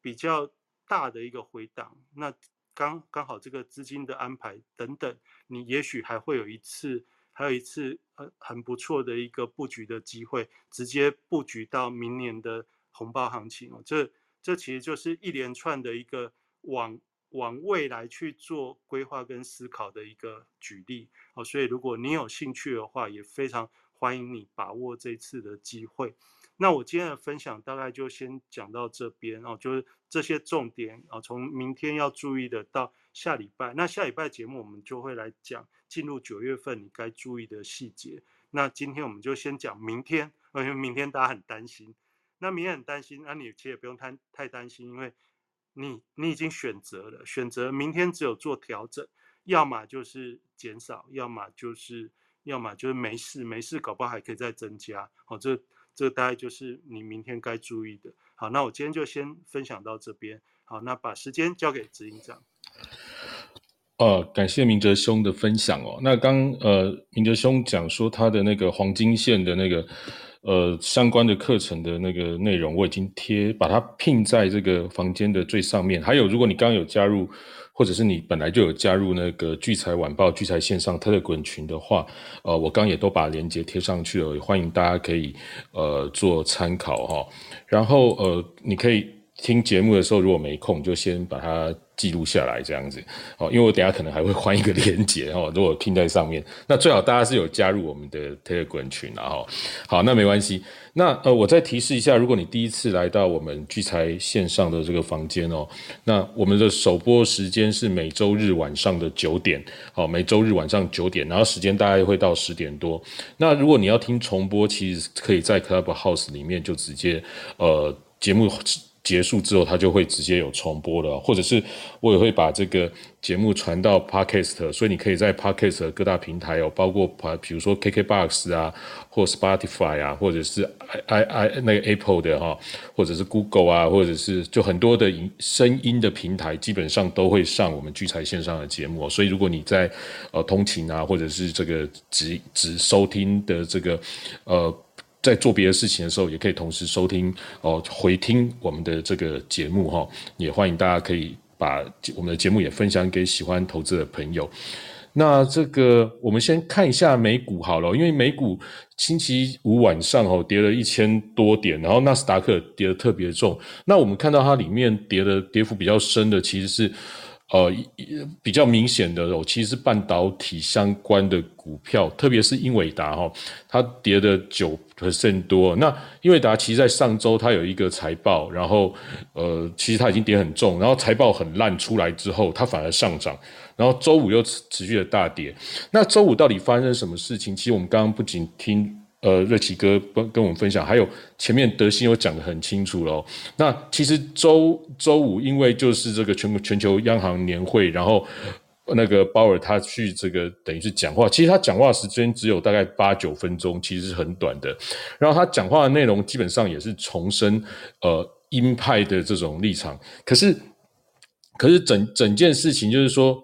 比较大的一个回档，那刚刚好这个资金的安排等等，你也许还会有一次，还有一次很很不错的一个布局的机会，直接布局到明年的红包行情哦。这这其实就是一连串的一个。往往未来去做规划跟思考的一个举例哦，所以如果你有兴趣的话，也非常欢迎你把握这次的机会。那我今天的分享大概就先讲到这边哦，就是这些重点啊，从明天要注意的到下礼拜，那下礼拜节目我们就会来讲进入九月份你该注意的细节。那今天我们就先讲明天，因为明天大家很担心，那明天很担心，那你其实也不用太太担心，因为。你你已经选择了，选择明天只有做调整，要么就是减少，要么就是要么就是没事没事，搞不好还可以再增加。好，这这大概就是你明天该注意的。好，那我今天就先分享到这边。好，那把时间交给执行长。呃，感谢明哲兄的分享哦。那刚呃，明哲兄讲说他的那个黄金线的那个呃相关的课程的那个内容，我已经贴把它拼在这个房间的最上面。还有，如果你刚刚有加入，或者是你本来就有加入那个聚财晚报聚财线上特滚群的话，呃，我刚也都把链接贴上去了，也欢迎大家可以呃做参考哈。然后呃，你可以听节目的时候，如果没空，就先把它。记录下来这样子，哦，因为我等下可能还会换一个连接哦，如果拼在上面，那最好大家是有加入我们的 Telegram 群然后，好，那没关系。那呃，我再提示一下，如果你第一次来到我们聚财线上的这个房间哦，那我们的首播时间是每周日晚上的九点，好，每周日晚上九点，然后时间大概会到十点多。那如果你要听重播，其实可以在 Clubhouse 里面就直接呃节目。结束之后，它就会直接有重播了，或者是我也会把这个节目传到 Podcast，所以你可以在 Podcast 各大平台哦，包括比如说 KKBox 啊，或 Spotify 啊，或者是 i i 那个 Apple 的哈，或者是 Google 啊，或者是就很多的音声音的平台，基本上都会上我们聚财线上的节目。所以如果你在呃通勤啊，或者是这个只只收听的这个呃。在做别的事情的时候，也可以同时收听哦，回听我们的这个节目哈。也欢迎大家可以把我们的节目也分享给喜欢投资的朋友。那这个我们先看一下美股好了，因为美股星期五晚上哦跌了一千多点，然后纳斯达克跌的特别重。那我们看到它里面跌的跌幅比较深的，其实是。呃，比较明显的哦，其实是半导体相关的股票，特别是英伟达哈，它跌的九很很多。那英伟达其实，在上周它有一个财报，然后呃，其实它已经跌很重，然后财报很烂出来之后，它反而上涨，然后周五又持续的大跌。那周五到底发生什么事情？其实我们刚刚不仅听。呃，瑞奇哥跟跟我们分享，还有前面德兴有讲的很清楚喽。那其实周周五，因为就是这个全国全球央行年会，然后那个鲍尔他去这个等于是讲话，其实他讲话时间只有大概八九分钟，其实是很短的。然后他讲话的内容基本上也是重申呃鹰派的这种立场，可是可是整整件事情就是说，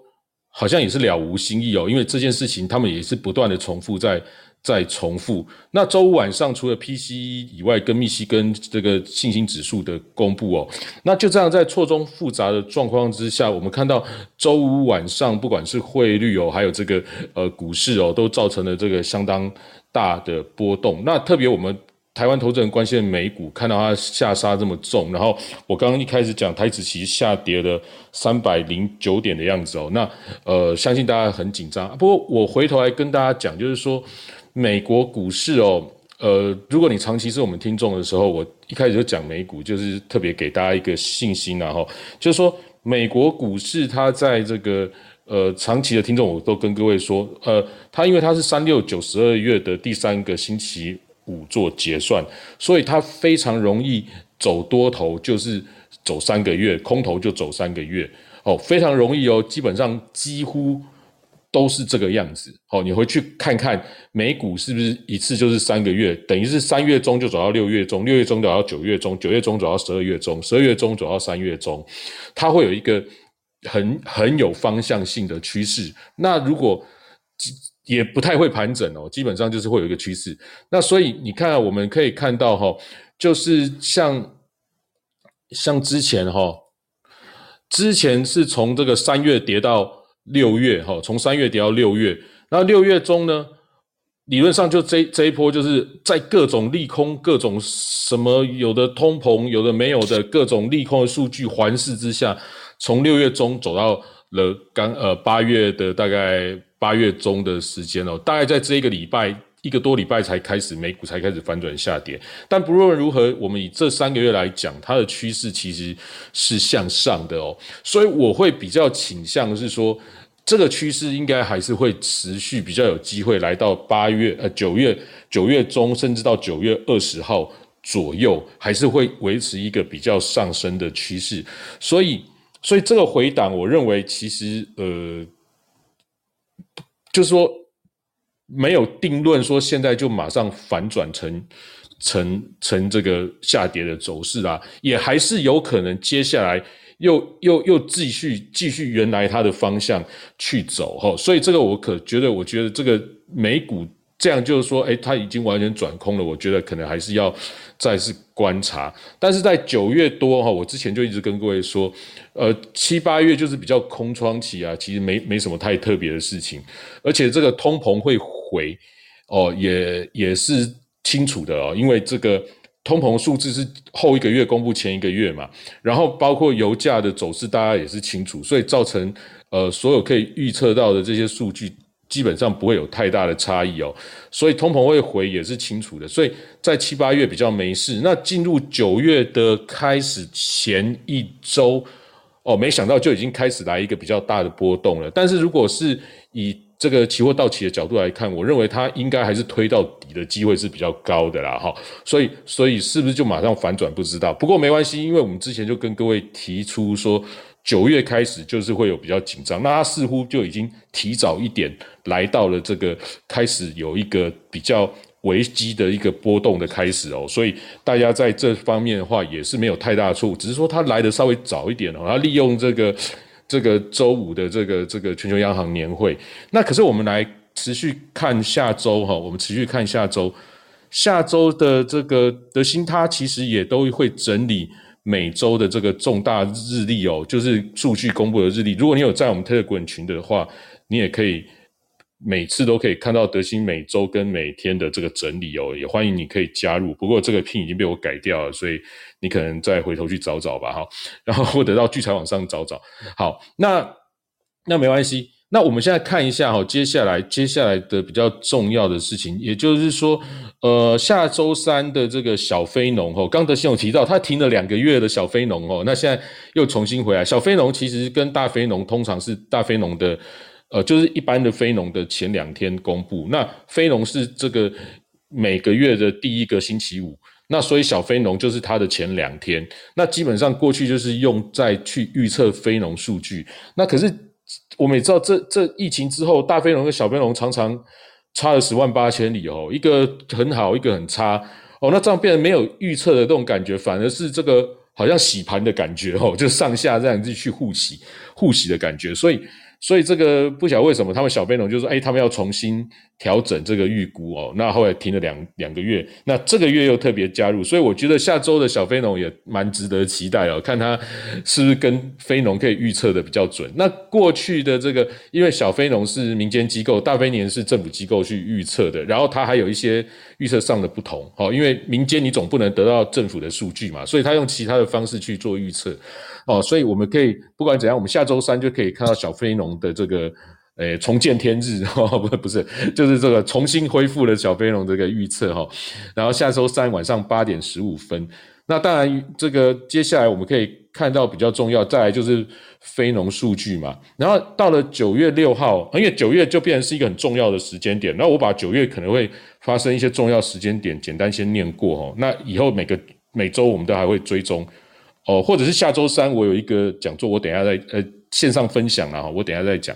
好像也是了无新意哦，因为这件事情他们也是不断的重复在。在重复。那周五晚上除了 PCE 以外，跟密西根这个信心指数的公布哦，那就这样在错综复杂的状况之下，我们看到周五晚上不管是汇率哦，还有这个呃股市哦，都造成了这个相当大的波动。那特别我们台湾投资人关心的美股，看到它下杀这么重，然后我刚刚一开始讲台指期下跌了三百零九点的样子哦，那呃相信大家很紧张。不过我回头来跟大家讲，就是说。美国股市哦，呃，如果你长期是我们听众的时候，我一开始就讲美股，就是特别给大家一个信心然后就是说美国股市它在这个呃长期的听众，我都跟各位说，呃，它因为它是三六九十二月的第三个星期五做结算，所以它非常容易走多头，就是走三个月，空头就走三个月，哦，非常容易哦，基本上几乎。都是这个样子，好，你回去看看美股是不是一次就是三个月，等于是三月中就走到六月中，六月中走到九月中，九月中走到十二月中，十二月中走到三月中，它会有一个很很有方向性的趋势。那如果也不太会盘整哦，基本上就是会有一个趋势。那所以你看，我们可以看到哈，就是像像之前哈，之前是从这个三月跌到。六月哈，从三月跌到六月，那六月中呢，理论上就这这一波就是在各种利空、各种什么有的通膨、有的没有的各种利空的数据环视之下，从六月中走到了刚呃八月的大概八月中的时间哦，大概在这一个礼拜。一个多礼拜才开始，美股才开始反转下跌。但不论如何，我们以这三个月来讲，它的趋势其实是向上的哦。所以我会比较倾向是说，这个趋势应该还是会持续，比较有机会来到八月呃九月九月中，甚至到九月二十号左右，还是会维持一个比较上升的趋势。所以，所以这个回档，我认为其实呃，就是说没有定论说现在就马上反转成成成这个下跌的走势啊，也还是有可能接下来。又又又继续继续原来它的方向去走哈，所以这个我可觉得，我觉得这个美股这样就是说，哎，它已经完全转空了。我觉得可能还是要再次观察。但是在九月多哈，我之前就一直跟各位说，呃，七八月就是比较空窗期啊，其实没没什么太特别的事情，而且这个通膨会回哦，也也是清楚的哦，因为这个。通膨数字是后一个月公布前一个月嘛，然后包括油价的走势，大家也是清楚，所以造成呃所有可以预测到的这些数据基本上不会有太大的差异哦，所以通膨会回也是清楚的，所以在七八月比较没事。那进入九月的开始前一周哦，没想到就已经开始来一个比较大的波动了。但是如果是以这个期货到期的角度来看，我认为它应该还是推到底的机会是比较高的啦，哈，所以所以是不是就马上反转不知道，不过没关系，因为我们之前就跟各位提出说，九月开始就是会有比较紧张，那它似乎就已经提早一点来到了这个开始有一个比较危机的一个波动的开始哦，所以大家在这方面的话也是没有太大错误，只是说它来的稍微早一点哦，它利用这个。这个周五的这个这个全球央行年会，那可是我们来持续看下周哈，我们持续看下周，下周的这个德兴，它其实也都会整理每周的这个重大日历哦，就是数据公布的日历。如果你有在我们 Telegram 群的话，你也可以。每次都可以看到德兴每周跟每天的这个整理哦，也欢迎你可以加入。不过这个 pin 已经被我改掉了，所以你可能再回头去找找吧，哈。然后或者到聚财网上找找。好，那那没关系。那我们现在看一下哈，接下来接下来的比较重要的事情，也就是说，呃，下周三的这个小非农哦，刚德兴有提到，他停了两个月的小非农哦，那现在又重新回来。小非农其实跟大非农通常是大非农的。呃，就是一般的非农的前两天公布，那非农是这个每个月的第一个星期五，那所以小非农就是它的前两天。那基本上过去就是用在去预测非农数据。那可是我们也知道，这这疫情之后，大非农跟小非农常常差了十万八千里哦，一个很好，一个很差哦。那这样变得没有预测的这种感觉，反而是这个好像洗盘的感觉哦，就上下这样子去互洗互洗的感觉，所以。所以这个不晓得为什么他们小非农就说，哎，他们要重新调整这个预估哦。那后来停了两两个月，那这个月又特别加入，所以我觉得下周的小飞农也蛮值得期待哦，看他是不是跟飞农可以预测的比较准。那过去的这个，因为小飞农是民间机构，大飞年是政府机构去预测的，然后它还有一些预测上的不同哦，因为民间你总不能得到政府的数据嘛，所以他用其他的方式去做预测。哦，所以我们可以不管怎样，我们下周三就可以看到小飞龙的这个，诶，重见天日，不不是，就是这个重新恢复了小飞龙这个预测哈。然后下周三晚上八点十五分，那当然这个接下来我们可以看到比较重要，再来就是非农数据嘛。然后到了九月六号，因为九月就变成是一个很重要的时间点，那我把九月可能会发生一些重要时间点简单先念过哦。那以后每个每周我们都还会追踪。哦，或者是下周三我有一个讲座，我等下再呃线上分享啊，我等下再讲。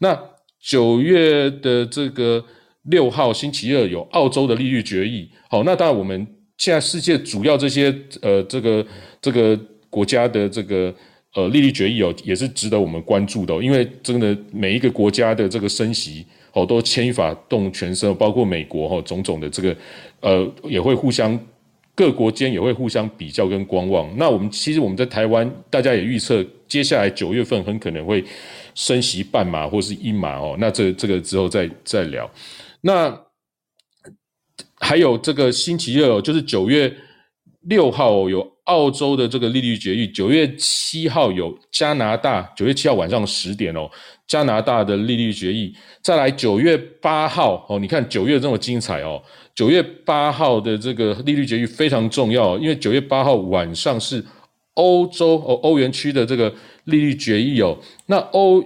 那九月的这个六号星期二有澳洲的利率决议，好，那当然我们现在世界主要这些呃这个这个国家的这个呃利率决议哦，也是值得我们关注的，因为真的每一个国家的这个升息哦都牵一发动全身，包括美国哈种种的这个呃也会互相。各国间也会互相比较跟观望。那我们其实我们在台湾，大家也预测，接下来九月份很可能会升息半码或是一码哦。那这这个之后再再聊。那还有这个星期二哦，就是九月六号有澳洲的这个利率决议，九月七号有加拿大，九月七号晚上十点哦，加拿大的利率决议。再来九月八号哦，你看九月这么精彩哦。九月八号的这个利率决议非常重要，因为九月八号晚上是欧洲哦欧元区的这个利率决议哦。那欧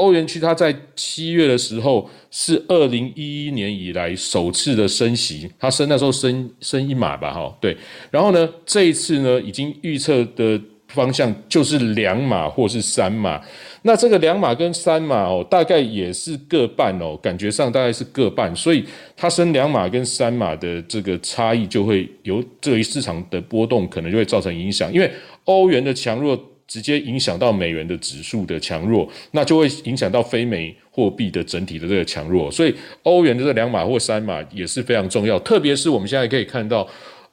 欧元区它在七月的时候是二零一一年以来首次的升息，它升那时候升升一码吧，哈，对。然后呢，这一次呢，已经预测的方向就是两码或是三码。那这个两码跟三码哦，大概也是各半哦，感觉上大概是各半，所以它升两码跟三码的这个差异就会有这一市场的波动，可能就会造成影响，因为欧元的强弱。直接影响到美元的指数的强弱，那就会影响到非美货币的整体的这个强弱。所以欧元的这两码或三码也是非常重要。特别是我们现在可以看到，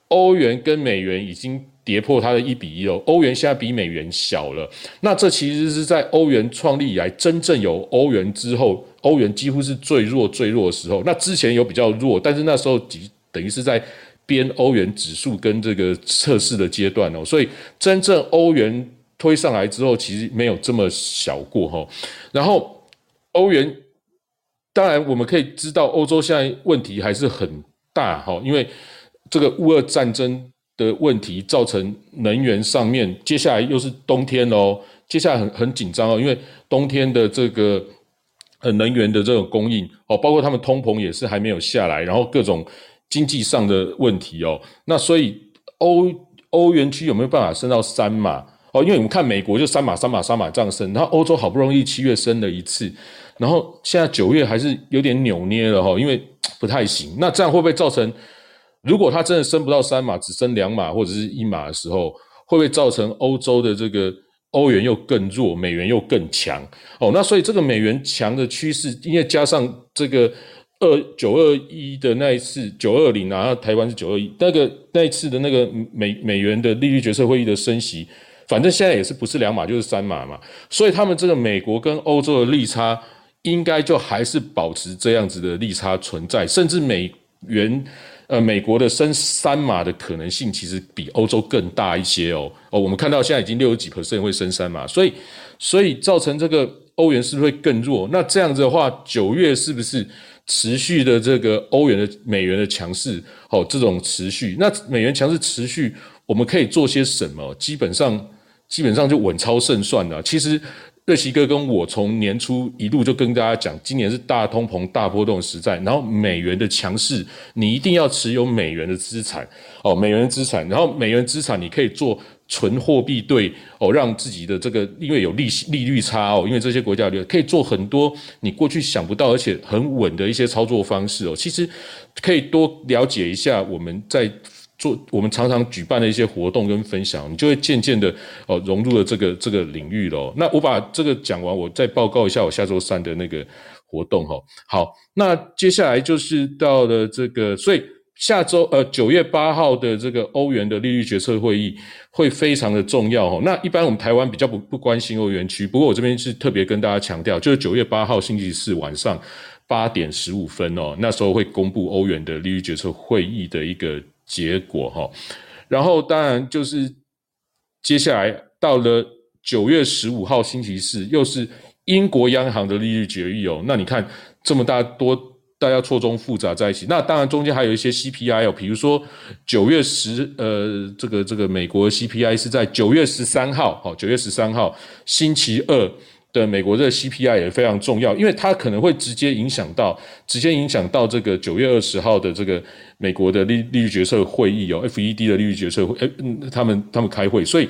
欧元跟美元已经跌破它的一比一了。欧元现在比美元小了。那这其实是在欧元创立以来，真正有欧元之后，欧元几乎是最弱最弱的时候。那之前有比较弱，但是那时候几等于是在编欧元指数跟这个测试的阶段哦。所以真正欧元。推上来之后，其实没有这么小过哈。然后欧元，当然我们可以知道，欧洲现在问题还是很大哈，因为这个乌俄战争的问题造成能源上面，接下来又是冬天哦，接下来很很紧张哦，因为冬天的这个呃能源的这种供应哦，包括他们通膨也是还没有下来，然后各种经济上的问题哦，那所以欧欧元区有没有办法升到三嘛？哦，因为我们看美国就三码三码三码这样升，然后欧洲好不容易七月升了一次，然后现在九月还是有点扭捏了哈，因为不太行。那这样会不会造成，如果它真的升不到三码，只升两码或者是一码的时候，会不会造成欧洲的这个欧元又更弱，美元又更强？哦，那所以这个美元强的趋势，因为加上这个二九二一的那一次九二零啊，台湾是九二一，那个那一次的那个美美元的利率决策会议的升息。反正现在也是不是两码就是三码嘛，所以他们这个美国跟欧洲的利差应该就还是保持这样子的利差存在，甚至美元呃美国的升三码的可能性其实比欧洲更大一些哦哦，我们看到现在已经六十几 percent 会升三码，所以所以造成这个欧元是不是会更弱？那这样子的话，九月是不是持续的这个欧元的美元的强势？哦，这种持续，那美元强势持续，我们可以做些什么？基本上。基本上就稳操胜算了。其实瑞奇哥跟我从年初一路就跟大家讲，今年是大通膨、大波动时代，然后美元的强势，你一定要持有美元的资产哦，美元资产，然后美元资产你可以做纯货币对哦，让自己的这个因为有利息利率差哦，因为这些国家可以做很多你过去想不到而且很稳的一些操作方式哦。其实可以多了解一下我们在。做我们常常举办的一些活动跟分享，你就会渐渐的哦融入了这个这个领域喽。那我把这个讲完，我再报告一下我下周三的那个活动哈。好，那接下来就是到了这个，所以下周呃九月八号的这个欧元的利率决策会议会非常的重要哈。那一般我们台湾比较不不关心欧元区，不过我这边是特别跟大家强调，就是九月八号星期四晚上八点十五分哦，那时候会公布欧元的利率决策会议的一个。结果哈，然后当然就是接下来到了九月十五号星期四，又是英国央行的利率决议哦。那你看这么大多，大家错综复杂在一起。那当然中间还有一些 CPI 哦，比如说九月十呃，这个这个美国 CPI 是在九月十三号，好，九月十三号星期二。的美国这个 CPI 也非常重要，因为它可能会直接影响到，直接影响到这个九月二十号的这个美国的利利率决策会议哦，FED 的利率决策会，哎，他们他们开会，所以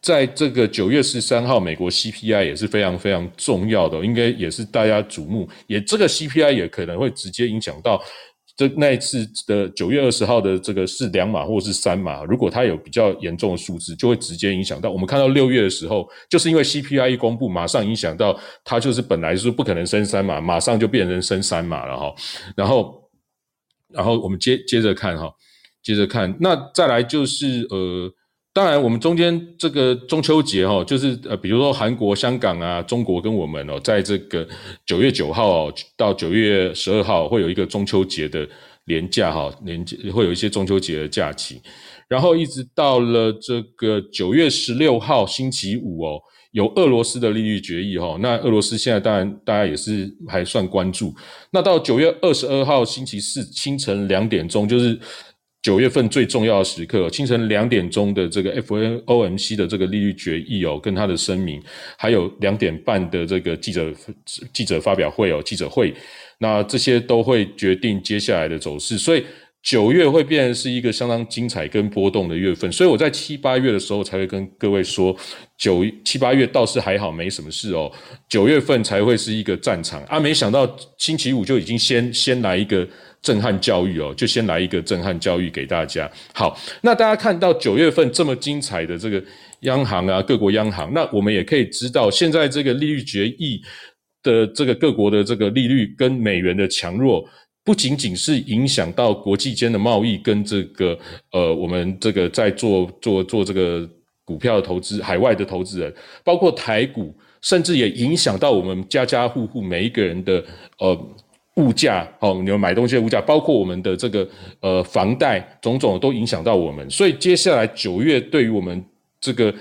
在这个九月十三号，美国 CPI 也是非常非常重要的，应该也是大家瞩目，也这个 CPI 也可能会直接影响到。这那一次的九月二十号的这个是两码或是三码，如果它有比较严重的数字，就会直接影响到我们看到六月的时候，就是因为 CPI 一公布，马上影响到它就是本来是不可能升三码，马上就变成升三码了哈。然后，然后我们接接着看哈，接着看，那再来就是呃。当然，我们中间这个中秋节哈，就是呃，比如说韩国、香港啊，中国跟我们哦，在这个九月九号到九月十二号会有一个中秋节的连假哈，连会有一些中秋节的假期，然后一直到了这个九月十六号星期五哦，有俄罗斯的利率决议哈，那俄罗斯现在当然大家也是还算关注，那到九月二十二号星期四清晨两点钟就是。九月份最重要的时刻，清晨两点钟的这个 FOMC 的这个利率决议哦，跟他的声明，还有两点半的这个记者记者发表会哦，记者会，那这些都会决定接下来的走势，所以九月会变是一个相当精彩跟波动的月份，所以我在七八月的时候才会跟各位说，九七八月倒是还好，没什么事哦，九月份才会是一个战场。啊，没想到星期五就已经先先来一个。震撼教育哦，就先来一个震撼教育给大家。好，那大家看到九月份这么精彩的这个央行啊，各国央行，那我们也可以知道，现在这个利率决议的这个各国的这个利率跟美元的强弱，不仅仅是影响到国际间的贸易跟这个呃，我们这个在做做做这个股票的投资，海外的投资人，包括台股，甚至也影响到我们家家户户每一个人的呃。物价哦，你们买东西的物价，包括我们的这个呃房贷，种种都影响到我们。所以接下来九月对于我们这个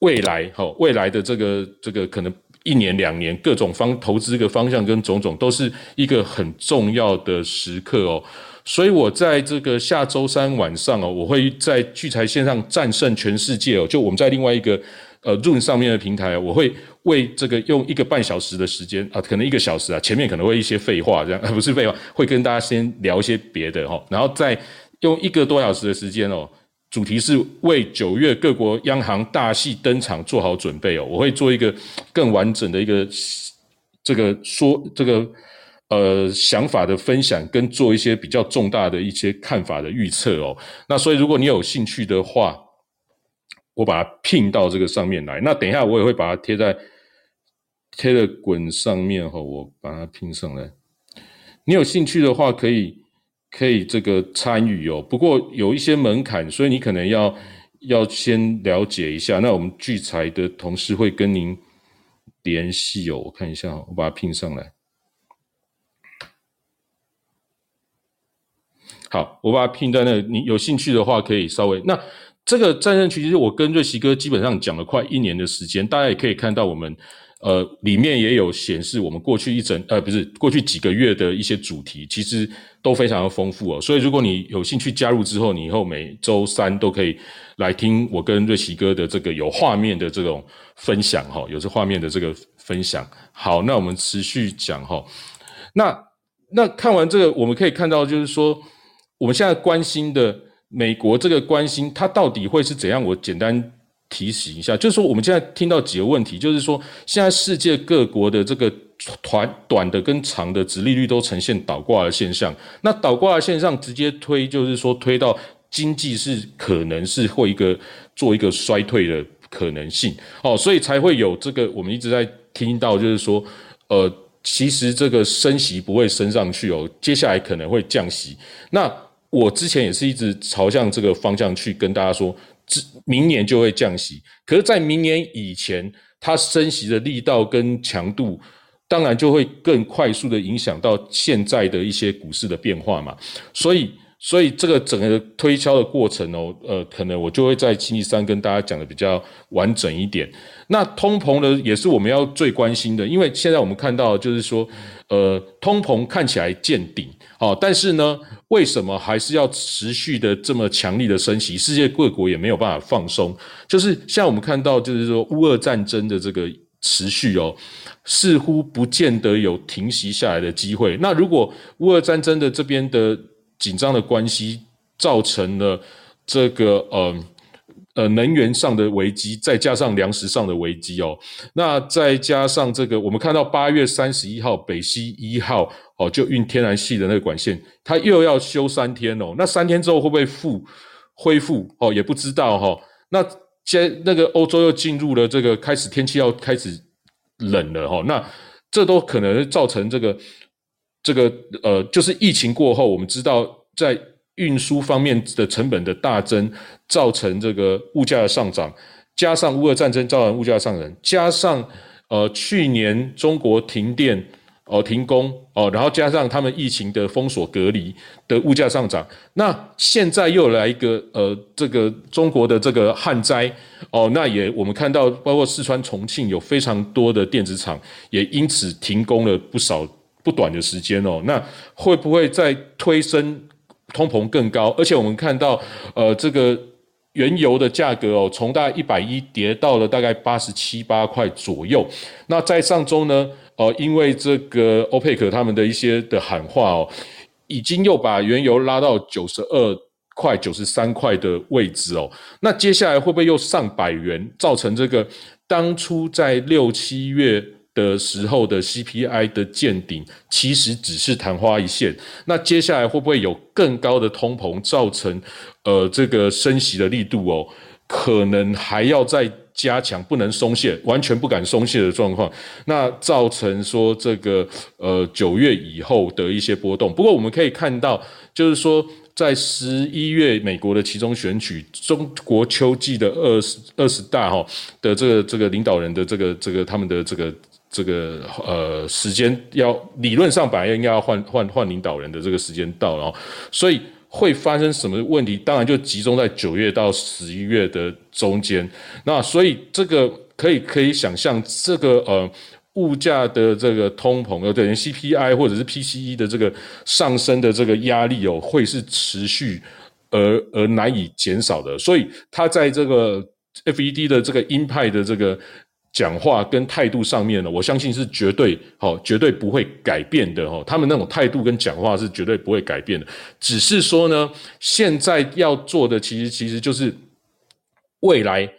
未来哈未来的这个这个可能一年两年各种方投资个方向跟种种，都是一个很重要的时刻哦。所以我在这个下周三晚上哦，我会在聚财线上战胜全世界哦。就我们在另外一个呃 Zoom 上面的平台，我会。为这个用一个半小时的时间啊，可能一个小时啊，前面可能会一些废话这样，不是废话，会跟大家先聊一些别的哈，然后再用一个多小时的时间哦，主题是为九月各国央行大戏登场做好准备哦，我会做一个更完整的一个这个说这个呃想法的分享，跟做一些比较重大的一些看法的预测哦，那所以如果你有兴趣的话，我把它拼到这个上面来，那等一下我也会把它贴在。贴的滚上面哈，我把它拼上来。你有兴趣的话，可以可以这个参与哦。不过有一些门槛，所以你可能要要先了解一下。那我们聚财的同事会跟您联系哦。我看一下，我把它拼上来。好，我把它拼在那。你有兴趣的话，可以稍微那这个战争区，其实我跟瑞奇哥基本上讲了快一年的时间，大家也可以看到我们。呃，里面也有显示我们过去一整呃，不是过去几个月的一些主题，其实都非常的丰富哦。所以如果你有兴趣加入之后，你以后每周三都可以来听我跟瑞奇哥的这个有画面的这种分享哈，有这画面的这个分享。好，那我们持续讲哈。那那看完这个，我们可以看到就是说，我们现在关心的美国这个关心，它到底会是怎样？我简单。提醒一下，就是说我们现在听到几个问题，就是说现在世界各国的这个团短的跟长的殖利率都呈现倒挂的现象。那倒挂的现象直接推，就是说推到经济是可能是会一个做一个衰退的可能性哦，所以才会有这个我们一直在听到，就是说呃，其实这个升息不会升上去哦，接下来可能会降息。那我之前也是一直朝向这个方向去跟大家说。这明年就会降息，可是，在明年以前，它升息的力道跟强度，当然就会更快速的影响到现在的一些股市的变化嘛。所以，所以这个整个推敲的过程哦，呃，可能我就会在星期三跟大家讲的比较完整一点。那通膨呢，也是我们要最关心的，因为现在我们看到就是说，呃，通膨看起来见顶，哦，但是呢。为什么还是要持续的这么强力的升息？世界各国也没有办法放松。就是像我们看到，就是说乌俄战争的这个持续哦，似乎不见得有停息下来的机会。那如果乌俄战争的这边的紧张的关系造成了这个呃呃能源上的危机，再加上粮食上的危机哦，那再加上这个，我们看到八月三十一号北溪一号。哦，就运天然气的那个管线，它又要修三天哦。那三天之后会不会复恢复？哦，也不知道哈。那接那个欧洲又进入了这个开始天气要开始冷了哈。那这都可能造成这个这个呃，就是疫情过后，我们知道在运输方面的成本的大增，造成这个物价的上涨，加上乌俄战争造成物价上涨，加上呃去年中国停电。哦，停工哦，然后加上他们疫情的封锁隔离的物价上涨，那现在又来一个呃，这个中国的这个旱灾哦，那也我们看到，包括四川、重庆有非常多的电子厂也因此停工了不少不短的时间哦，那会不会再推升通膨更高，而且我们看到呃这个原油的价格哦，从大概一百一跌到了大概八十七八块左右。那在上周呢，呃，因为这个欧佩克他们的一些的喊话哦，已经又把原油拉到九十二块、九十三块的位置哦。那接下来会不会又上百元，造成这个当初在六七月？的时候的 CPI 的见顶，其实只是昙花一现。那接下来会不会有更高的通膨，造成呃这个升息的力度哦，可能还要再加强，不能松懈，完全不敢松懈的状况。那造成说这个呃九月以后的一些波动。不过我们可以看到，就是说在十一月美国的其中选举，中国秋季的二十二十大哈的这个这个领导人的这个这个他们的这个。这个呃时间要理论上本来应该要换换换领导人的这个时间到了，所以会发生什么问题？当然就集中在九月到十一月的中间。那所以这个可以可以想象，这个呃物价的这个通膨，呃对 CPI 或者是 PCE 的这个上升的这个压力哦，会是持续而而难以减少的。所以它在这个 FED 的这个鹰派的这个。讲话跟态度上面呢，我相信是绝对好，绝对不会改变的哦。他们那种态度跟讲话是绝对不会改变的，只是说呢，现在要做的其实其实就是未来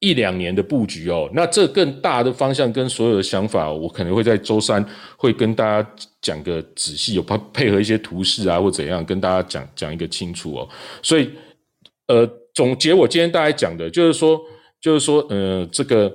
一两年的布局哦。那这更大的方向跟所有的想法，我可能会在周三会跟大家讲个仔细，有配配合一些图示啊或怎样，跟大家讲讲一个清楚哦。所以，呃，总结我今天大概讲的就是说，就是说，呃，这个。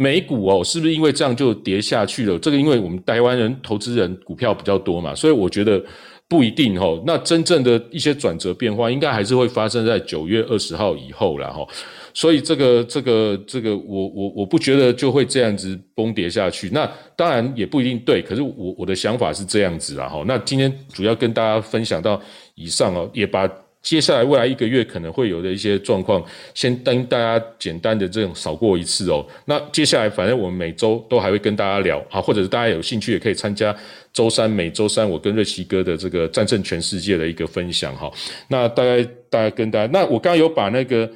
美股哦，是不是因为这样就跌下去了？这个因为我们台湾人投资人股票比较多嘛，所以我觉得不一定哦。那真正的一些转折变化，应该还是会发生在九月二十号以后了哈。所以这个这个这个，我我我不觉得就会这样子崩跌下去。那当然也不一定对，可是我我的想法是这样子啦哈。那今天主要跟大家分享到以上哦，也把。接下来未来一个月可能会有的一些状况，先跟大家简单的这种扫过一次哦。那接下来反正我们每周都还会跟大家聊啊，或者是大家有兴趣也可以参加周三每周三我跟瑞奇哥的这个战胜全世界的一个分享哈。那大概大家跟大家，那我刚刚有把那个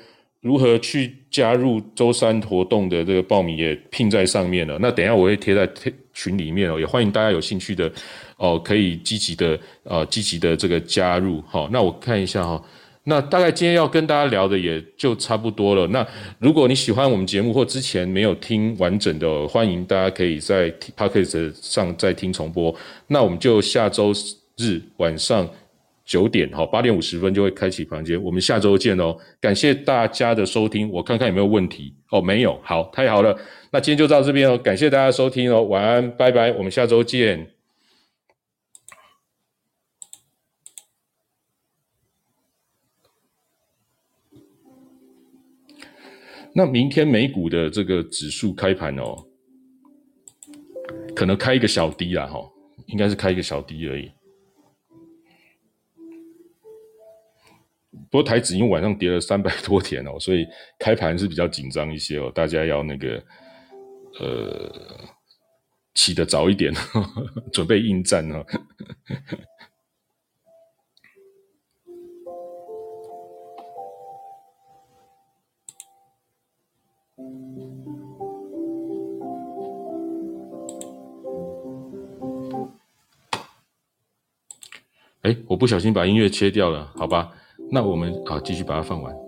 如何去加入周三活动的这个报名也拼在上面了。那等一下我会贴在群里面哦，也欢迎大家有兴趣的。哦，可以积极的呃，积极的这个加入好。那我看一下哈，那大概今天要跟大家聊的也就差不多了。那如果你喜欢我们节目或之前没有听完整的，欢迎大家可以在 p o c a s t 上再听重播。那我们就下周日晚上九点哈，八点五十分就会开启房间。我们下周见哦，感谢大家的收听。我看看有没有问题哦，没有，好，太好了。那今天就到这边哦，感谢大家收听哦，晚安，拜拜，我们下周见。那明天美股的这个指数开盘哦，可能开一个小低啦，哈，应该是开一个小低而已。不过台指因为晚上跌了三百多点哦，所以开盘是比较紧张一些哦，大家要那个呃起得早一点，准备应战哦。哎，我不小心把音乐切掉了，好吧？那我们好继续把它放完。